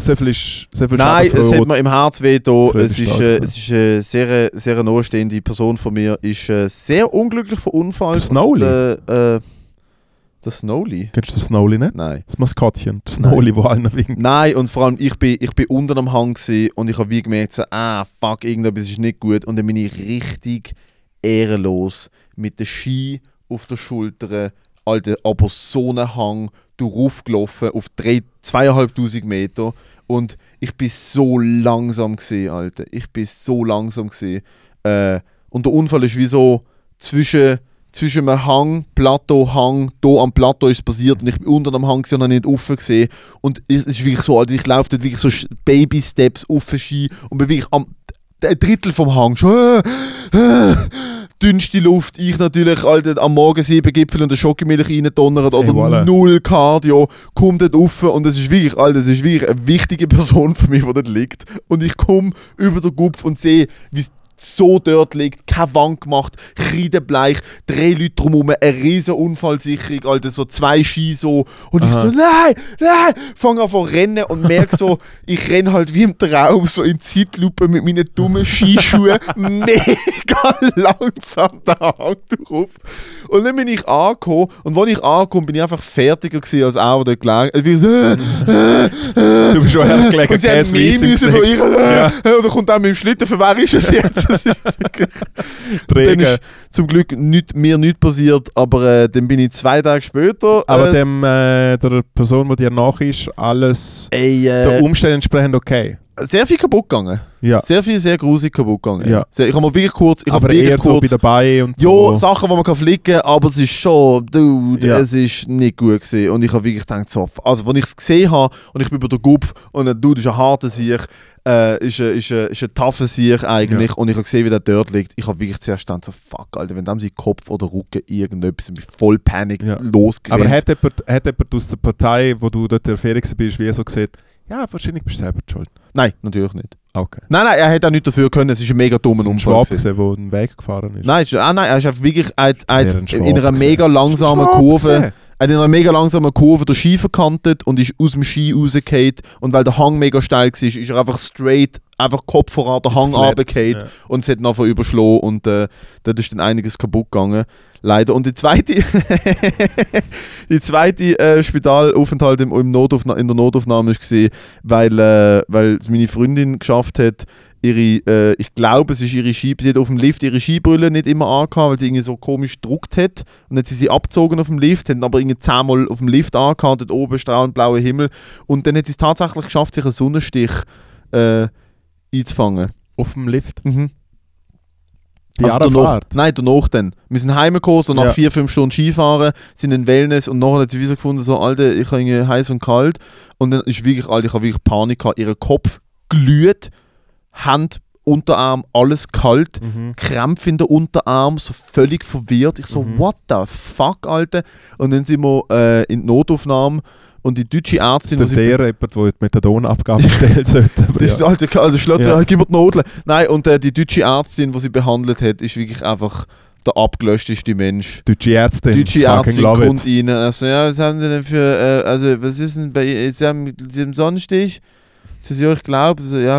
so viel ist, so viel Nein, es hat mir im Herz weh da. Freude Es ist, äh, es ist eine sehr, sehr nahestehende Person von mir, ist äh, sehr unglücklich verunfallt. Und, äh, äh, der Snowly? Kennst du den Snowly nicht? Nein. Das Maskottchen, der Snowly, wo allen winkt. Nein, und vor allem, ich bin, ich bin unten am Hang und ich habe wie gemerkt, so, ah, fuck, irgendetwas ist nicht gut. Und dann bin ich richtig ehrenlos mit der Ski auf der Schulter, Alter, aber so einen Hang durchgelaufen auf drei- zweieinhalbtausend Meter. Und ich bin so langsam gesehen, Alter. Ich bin so langsam gesehen. Äh, und der Unfall ist wie so zwischen, zwischen einem Hang, Plateau, Hang, hier am Plateau ist es passiert und ich bin unter dem Hang und habe nicht offen gesehen. Und es ist wirklich so, Alter, ich laufe dort wirklich so Baby-Steps auf den Ski und bin wirklich am ein Drittel vom Hang. Schon, äh, äh, dünnste Luft. Ich natürlich Alter, am Morgen sieben Gipfel und eine Schokomilch reindonnert oder Hey, voilà. null Cardio. Kommt dort rauf und es ist wirklich, Alter, es ist wirklich eine wichtige Person für mich, die dort liegt. Und ich komme über den Gupf und sehe, wie es so dort liegt, keine Wand gemacht, kreidebleich, drei Leute drumherum, eine riesen Unfallsicherung, Alter, so zwei Ski so. Und ich Aha. so, nein, nein, fange an zu rennen und merke so, *laughs* ich renne halt wie im Traum, so in Zeitlupe mit meinen dummen Skischuhen, *laughs* mega langsam da Hang drauf. Und dann bin ich angekommen und als ich angekommen bin ich einfach fertiger gewesen als der dort gelegen äh, äh, äh. Du bist schon hergelegen, Und sie haben mehr müssen, wo ich, Ja. äh, oder kommt dann mit dem Schlitten, für wer ist es jetzt? Das ist wirklich- dann Träger. ist zum Glück nicht, mir nichts passiert, aber äh, dann bin ich zwei Tage später. Aber äh, dem, äh, der Person, die dir nach ist, alles ey, der äh, Umständen entsprechend okay. Sehr viel kaputt gegangen. Ja. Sehr viel, sehr grusig kaputt gegangen. Ja. Sehr, ich habe mal wirklich kurz. Ich aber eher so bei kurz, dabei und Ja, so. Sachen, die man kann flicken aber es ist schon, dude, Ja. es ist nicht gut gewesen. Und ich habe wirklich gedacht, so, also, als ich es gesehen habe und ich bin über den Gupf und der Dude ist ein harter Sieg, äh, ist ein, ist ein, ist ein tougher Sieg eigentlich und ich habe gesehen, wie der dort liegt. Ich habe wirklich zuerst gedacht, so, fuck, Alter, wenn dem sein Kopf oder Rücken irgendetwas, ich bin voll Panik Ja. losgerannt. Aber hat jemand, hat jemand aus der Partei, wo du dort der Ferie bist, wie so gesagt, ja, wahrscheinlich bist du selber schuld. Nein, natürlich nicht. Okay. Nein, nein, er hätte auch nichts dafür können, es ist ein mega dummer ein Unfall. Schwab gewesen. gesehen, der den Weg gefahren ist. Nein, es ist- ah, nein, er ist einfach wirklich er hat, er hat ein Schwab in einer mega langsamen Schwab Kurve. gesehen. Er hat in einer mega langsamen Kurve den Ski verkantet und ist aus dem Ski rausgefallen. Und weil der Hang mega steil war, ist er einfach straight, einfach Kopf voran den Ist Hang runtergefallen ja. und es hat nachher überschlagen und äh, dort ist dann einiges kaputt gegangen. Leider. Und die zweite, *laughs* die zweite äh, Spitalaufenthalt im, im Notaufna in der Notaufnahme war, weil, äh, weil es meine Freundin geschafft hat, ihre, äh, ich glaube, es ist ihre Ski, sie hat auf dem Lift ihre Skibrille nicht immer angehabt, weil sie irgendwie so komisch gedruckt hat. Und dann hat sie sie abgezogen auf dem Lift, hat aber irgendwie zehnmal auf dem Lift angehabt, dort oben strahlend blauer Himmel. Und dann hat sie es tatsächlich geschafft, sich einen Sonnenstich äh, einzufangen. Auf dem Lift. Mhm. Die also danach, nein, danach dann. Wir sind heimgekommen, so nach Ja. vier, fünf Stunden Skifahren, sind in Wellness und nachher hat sie wieder gefunden, so, Alter, ich habe irgendwie heiß und kalt. Und dann ist wirklich, Alter, ich habe wirklich Panik gehabt. Ihr Kopf glüht, Hand, Unterarm, alles kalt. Mhm. Krämpfe in der Unterarm, so völlig verwirrt. Ich so, Mhm. what the fuck, Alter? Und dann sind wir äh, in die Notaufnahme und die deutsche Ärztin, Das die ist der jemand, der die Methadonabgabe *laughs* stellen sollte. das ist ja. Alter, also Schlotter, Ja. *laughs* gib mir die Nodeln. Nein, und äh, die deutsche Ärztin, die sie behandelt hat, ist wirklich einfach der abgelöschteste Mensch. Deutsche Ärztin. Die deutsche Ärztin kommt it. rein. Also, ja, was haben sie denn für, äh, also, was ist denn bei Sie haben, sie haben Sonnenstich? Sie so, ja, ich glaube. So, ja,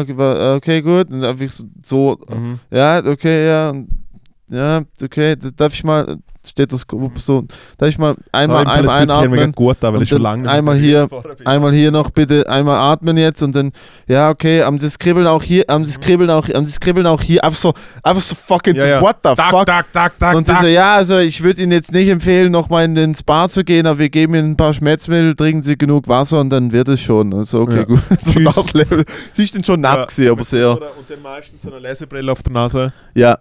okay, gut. Und einfach so, so Mhm. ja, okay, ja. und- Ja, okay, da- darf ich mal, steht das so, darf ich mal einmal, Sorry, einmal einatmen? gut ich schon dann lange einmal hier-. *laughs* Einmal hier noch bitte, einmal atmen jetzt und dann, ja, okay, Sie das Kribbeln auch hier, haben Sie das Kribbeln auch, Sie das Kribbeln auch hier, einfach so, einfach so fucking, Ja, so, ja. what the Tak, fuck? tak, tak, und sie tak. so, ja, also ich würde Ihnen jetzt nicht empfehlen, nochmal in den Spa zu gehen, aber wir geben Ihnen ein paar Schmerzmittel, trinken Sie genug Wasser und dann wird es schon. Also, okay, Ja. gut. *laughs* So das Level. Sie ist dann schon nett Ja, gewesen, aber sehr, So einer, und sie haben meistens so eine Lesebrille auf der Nase. ja.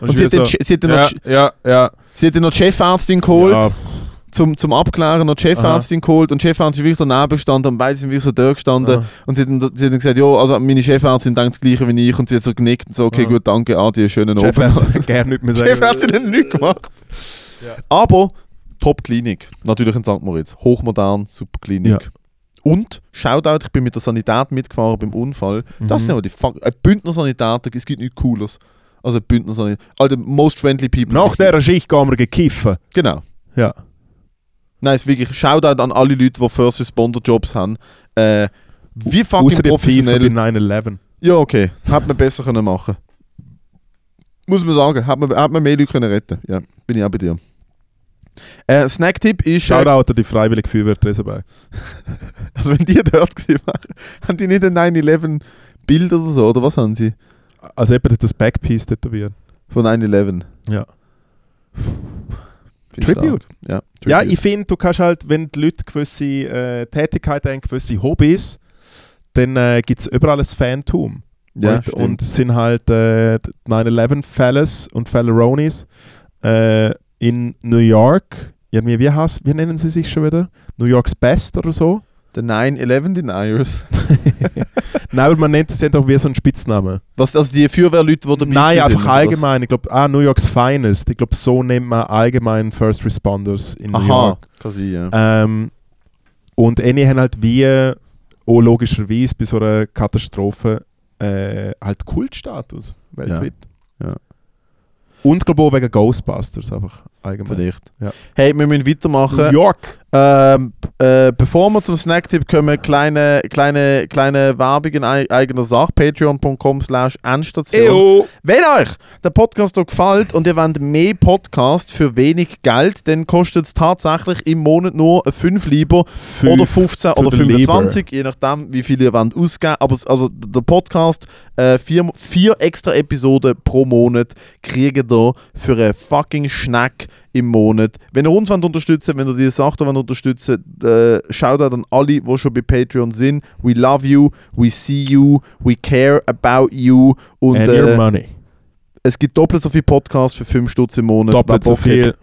Und sie hat, den, so, sie, hat ja, noch, ja, ja. sie hat dann noch die Chefärztin geholt. ja. zum, zum Abklären noch die Chefärztin geholt und die Chefärztin ist wirklich daneben gestanden und beide sind wirklich so da gestanden Ah. und sie hat, dann, sie hat dann gesagt, ja, also meine Chefärztin denkt das gleiche wie ich und sie hat so genickt und so, okay, Ah. gut, danke, Adi, schönen Abend. Chefärztin gerne nicht mehr Die sagen. *laughs* Chefärztin hat nichts gemacht. Ja. Aber Top-Klinik, natürlich in St. Moritz, hochmodern, super Klinik. Ja. Und, Shoutout, ich bin mit der Sanität mitgefahren beim Unfall. Das Mhm. sind aber die fuck, Bündner Sanität, es gibt nichts Cooles. Also Bündner Sanität, also most friendly people. Nach dieser Schicht gehen wir gekiffen. Genau. Ja. Nein, es ist wirklich Shoutout an alle Leute, die First Responder Jobs haben. Äh, wie fucking Außer bei professionell. 9-11. Ja, okay. Hätte man besser können machen Muss man sagen, hätte man, man mehr Leute können retten Ja, bin ich auch bei dir. Äh, Snacktipp ist. Äh, Shoutout an die Freiwillige Feuerwehr Tresenberg. *laughs* also, wenn die dort gewesen wären, haben die nicht ein 9-11 Bild oder so, oder was haben sie? Also hat das Backpiece tätowiert. Von 9-11. Ja. Tribute. Ja, Ja, Tribute. ich finde, du kannst halt, wenn die Leute gewisse äh, Tätigkeiten haben, gewisse Hobbys, dann äh, gibt es überall ein Fantum. ja, und, stimmt. und es sind halt äh, die 9-11-Fellas und Felleronis äh, in New York. Irgendwie, wie, heißt, wie nennen sie sich schon wieder? New Yorks Best oder so? Der 9-11 Deniers. *laughs* Nein, aber man nennt es ja doch wie so einen Spitznamen. Was, also die Feuerwehrleute, die dabei Nein, einfach oder was? allgemein. Ich glaube, ah, New Yorks Finest. Ich glaube, so nennt man allgemein First Responders in New Aha, York. kann sein, ja. Ähm, und einige haben halt wie, auch logischerweise bei so einer Katastrophe, äh, halt Kultstatus weltweit. Ja. Und glaube auch wegen Ghostbusters einfach allgemein. Vielleicht. Ja. Hey, wir müssen weitermachen. New York! Ähm, äh, bevor wir zum Snacktipp kommen, kleine, kleine, kleine Werbung in ei- eigener Sache. Patreon.com slash Endstation. Wenn euch der Podcast hier gefällt und ihr wollt mehr Podcast für wenig Geld, dann kostet es tatsächlich im Monat nur 5 Lieber oder 15 to oder the 25, je nachdem, wie viel ihr wollt ausgeben Aber also der Podcast, äh, vier, vier extra Episoden pro Monat kriegt ihr für einen fucking Schnack im Monat. Wenn ihr uns wollt unterstützen wenn ihr diese Sache wollt unterstützen äh, schaut an alle, die schon bei Patreon sind. We love you, we see you, we care about you. Und And your äh, money. es gibt doppelt so viele Podcasts für 5 Stutz im Monat. Doppelt so viel. hat.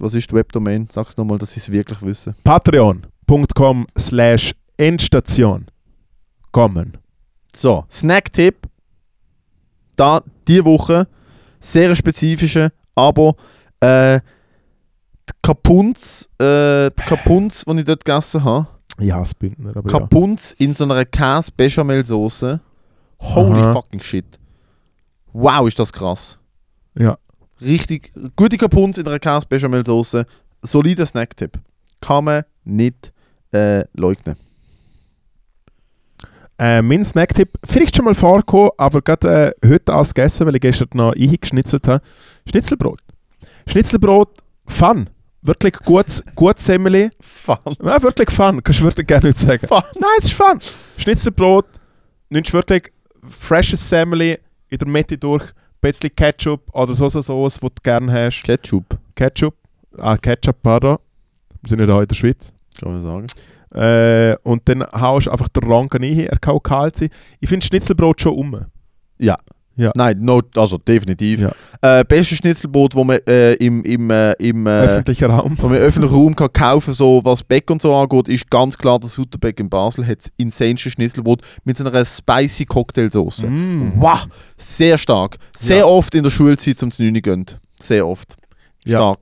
Was ist die Webdomain? Sag's nochmal, dass sie es wirklich wissen. Patreon.com slash Endstation. Kommen. So, Snacktipp. Da, diese Woche, sehr spezifische, aber äh, die Kapunz, äh, die Kapunz, die ich dort gegessen habe, Ich hasse Bündner, aber ja. Kapunz in so einer Käse-Bechamel-Soße. Holy Aha. fucking shit. Wow, ist das krass. Ja. Richtig gute Kapunz in einer Käse-Bechamel-Soße. Solider Snacktipp. Kann man nicht äh, leugnen. Äh, mein Snacktipp, vielleicht schon mal vorgekommen, aber gerade äh, heute alles gegessen, weil ich gestern noch eingeschnitzelt habe. Schnitzelbrot. Schnitzelbrot, fun. Wirklich gutes, gutes Semmeli. Fun. Ja, wirklich fun. Kannst du wirklich gerne nicht sagen. Fun. Nein, es ist fun. Schnitzelbrot, nimmst wirklich freshes Semmeli in der Mitte durch, ein bisschen Ketchup oder so Sauce, die du gerne hast. Ketchup, Ketchup. Ah, Ketchup, pardon. Wir sind nicht hier in der Schweiz. kann man sagen. Äh, und dann haust du einfach den Ranken rein, er kann auch kalt sein. Ich finde Schnitzelbrot schon um. Nein, no, also definitiv. Ja. Äh, beste Schnitzelbrot, wo man äh, im, im, äh, im äh, Öffentlicher Raum. wo man öffentlichen Raum kann kaufen so was Beck und so angeht, ist ganz klar, der Sutterbeck in Basel hat das insaneste Schnitzelbrot mit so einer spicy Cocktailsauce. Mm. Wow, sehr stark. Sehr Ja. oft in der Schulzeit zum Znüni gönnt. Sehr oft. Ja.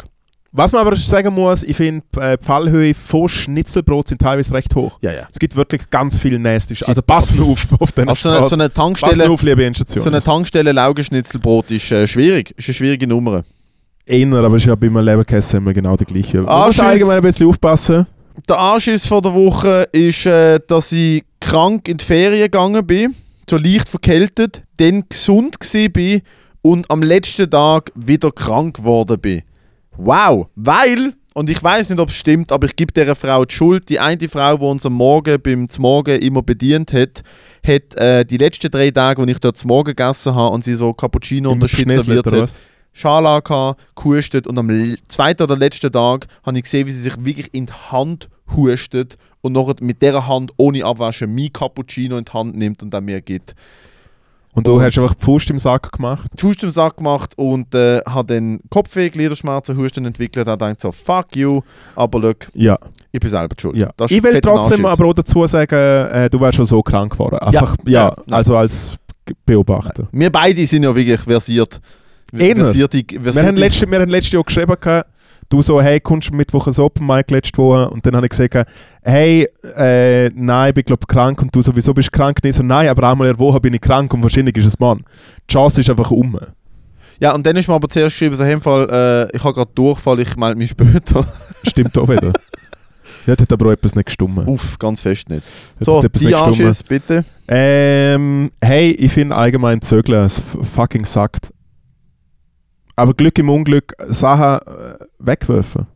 Was man aber sagen muss, ich finde, äh, die Fallhöhe von Schnitzelbrot sind teilweise recht hoch. Ja, ja. Es gibt wirklich ganz viel Nasty. Also passen auf auf den Also so eine, eine Passen Tankstelle, auf, liebe Endstation. so eine Tankstelle Laugenschnitzelbrot ist äh, schwierig. Ist eine schwierige Nummer. Einer, aber ja bei meinem Leberkäse immer genau der gleiche. Man Ah, muss allgemein ein bisschen aufpassen. Der Anschiss von der Woche ist, äh, dass ich krank in die Ferien gegangen bin, so leicht verkältet, dann gesund bin und am letzten Tag wieder krank geworden bin. Wow, weil und ich weiß nicht, ob es stimmt, aber ich gebe dieser Frau die Schuld. Die eine Frau, die uns am Morgen beim Zmorgen immer bedient hat, hat äh, die letzten drei Tage, als ich dort zum Morgen gegessen habe und sie so Cappuccino geschnitzelt, serviert hat? Schala gehabt, gehustet und am zweiten oder letzten Tag habe ich gesehen, wie sie sich wirklich in die Hand hustet und noch mit dieser Hand ohne Abwaschen mein Cappuccino in die Hand nimmt und dann mir gibt. Und du Und- hast einfach die Faust im Sack gemacht. Die Faust im Sack gemacht und äh, habe dann Kopfweh, Gliederschmerzen, Husten entwickelt. Habe gedacht so, fuck you, aber look, Ja. ich bin selber schuld. ja. Ich will trotzdem aber auch dazu sagen, äh, du wärst schon so krank geworden. Einfach, ja, ja, nein. also als Beobachter. Wir beide sind ja wirklich versiert. Versierte, Wir versierte wir haben letztes Jahr geschrieben, gehabt, du so, hey, kommst du Mittwoch ins Open Mic letzte Woche? Und dann habe ich gesagt, hey, äh, nein, ich bin glaube krank. Und du so, wieso bist du krank? Und ich so, nein, aber einmal in der Woche bin ich krank und wahrscheinlich ist es Mann. Die Chance ist einfach um. Ja, und dann ist mir aber zuerst geschrieben, so, hey, im Fall, äh, ich habe gerade Durchfall, ich melde mich später. *laughs* Stimmt auch wieder. Ja, hat aber auch etwas nicht gestummt. Uff, ganz fest nicht. Hat So, die nicht. Anschiss, bitte. Ähm, hey, ich finde allgemein Zögeln, fucking sagt. Aber Glück im Unglück, Sachen äh, wegwerfen.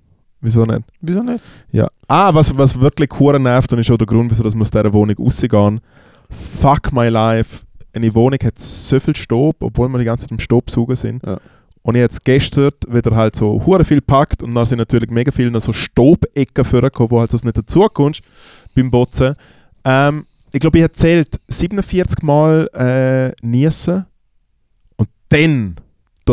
Wieso nicht? Wieso nicht? Ja. Ah, was, was wirklich hure nervt und ist auch der Grund, wieso wir aus dieser Wohnung rausgehen. Fuck my life. Eine Wohnung hat so viel Staub, obwohl wir die ganze Zeit im Staubsaugen sind. Ja. Und ich jetzt gestern wieder halt so hure viel packt und dann sind natürlich mega viele noch so Staubecken vorgekommen, wo halt sonst nicht dazukommst beim Botzen. Ähm, ich glaube, ich habe zählt 47 Mal äh, niesen und dann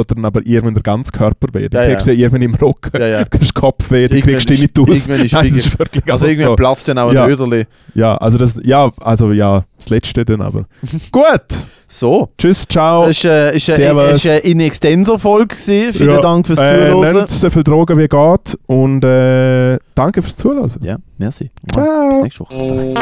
tut dann aber irgendwann der ganze Körper weh. Du Ja, kriegst ja. ja irgendwann im Rücken, Ja, ja. *laughs* du kriegst Kopfweh, du kriegst irgendwann ist Nein, *laughs* das ist wirklich Also irgendwann so. platzt dann auch Ja. ein Öderli. Ja, also das, ja, also ja, das letzte dann aber. *laughs* Gut, So. tschüss, ciao. Es war äh, ist eine, ist eine in extenso Folge. gewesen. Vielen Ja, Dank fürs äh, Zuhören. Nehmt so viel Drogen wie geht und äh, danke fürs Zuhören. Ja, merci. Bis Ciao. nächste Woche.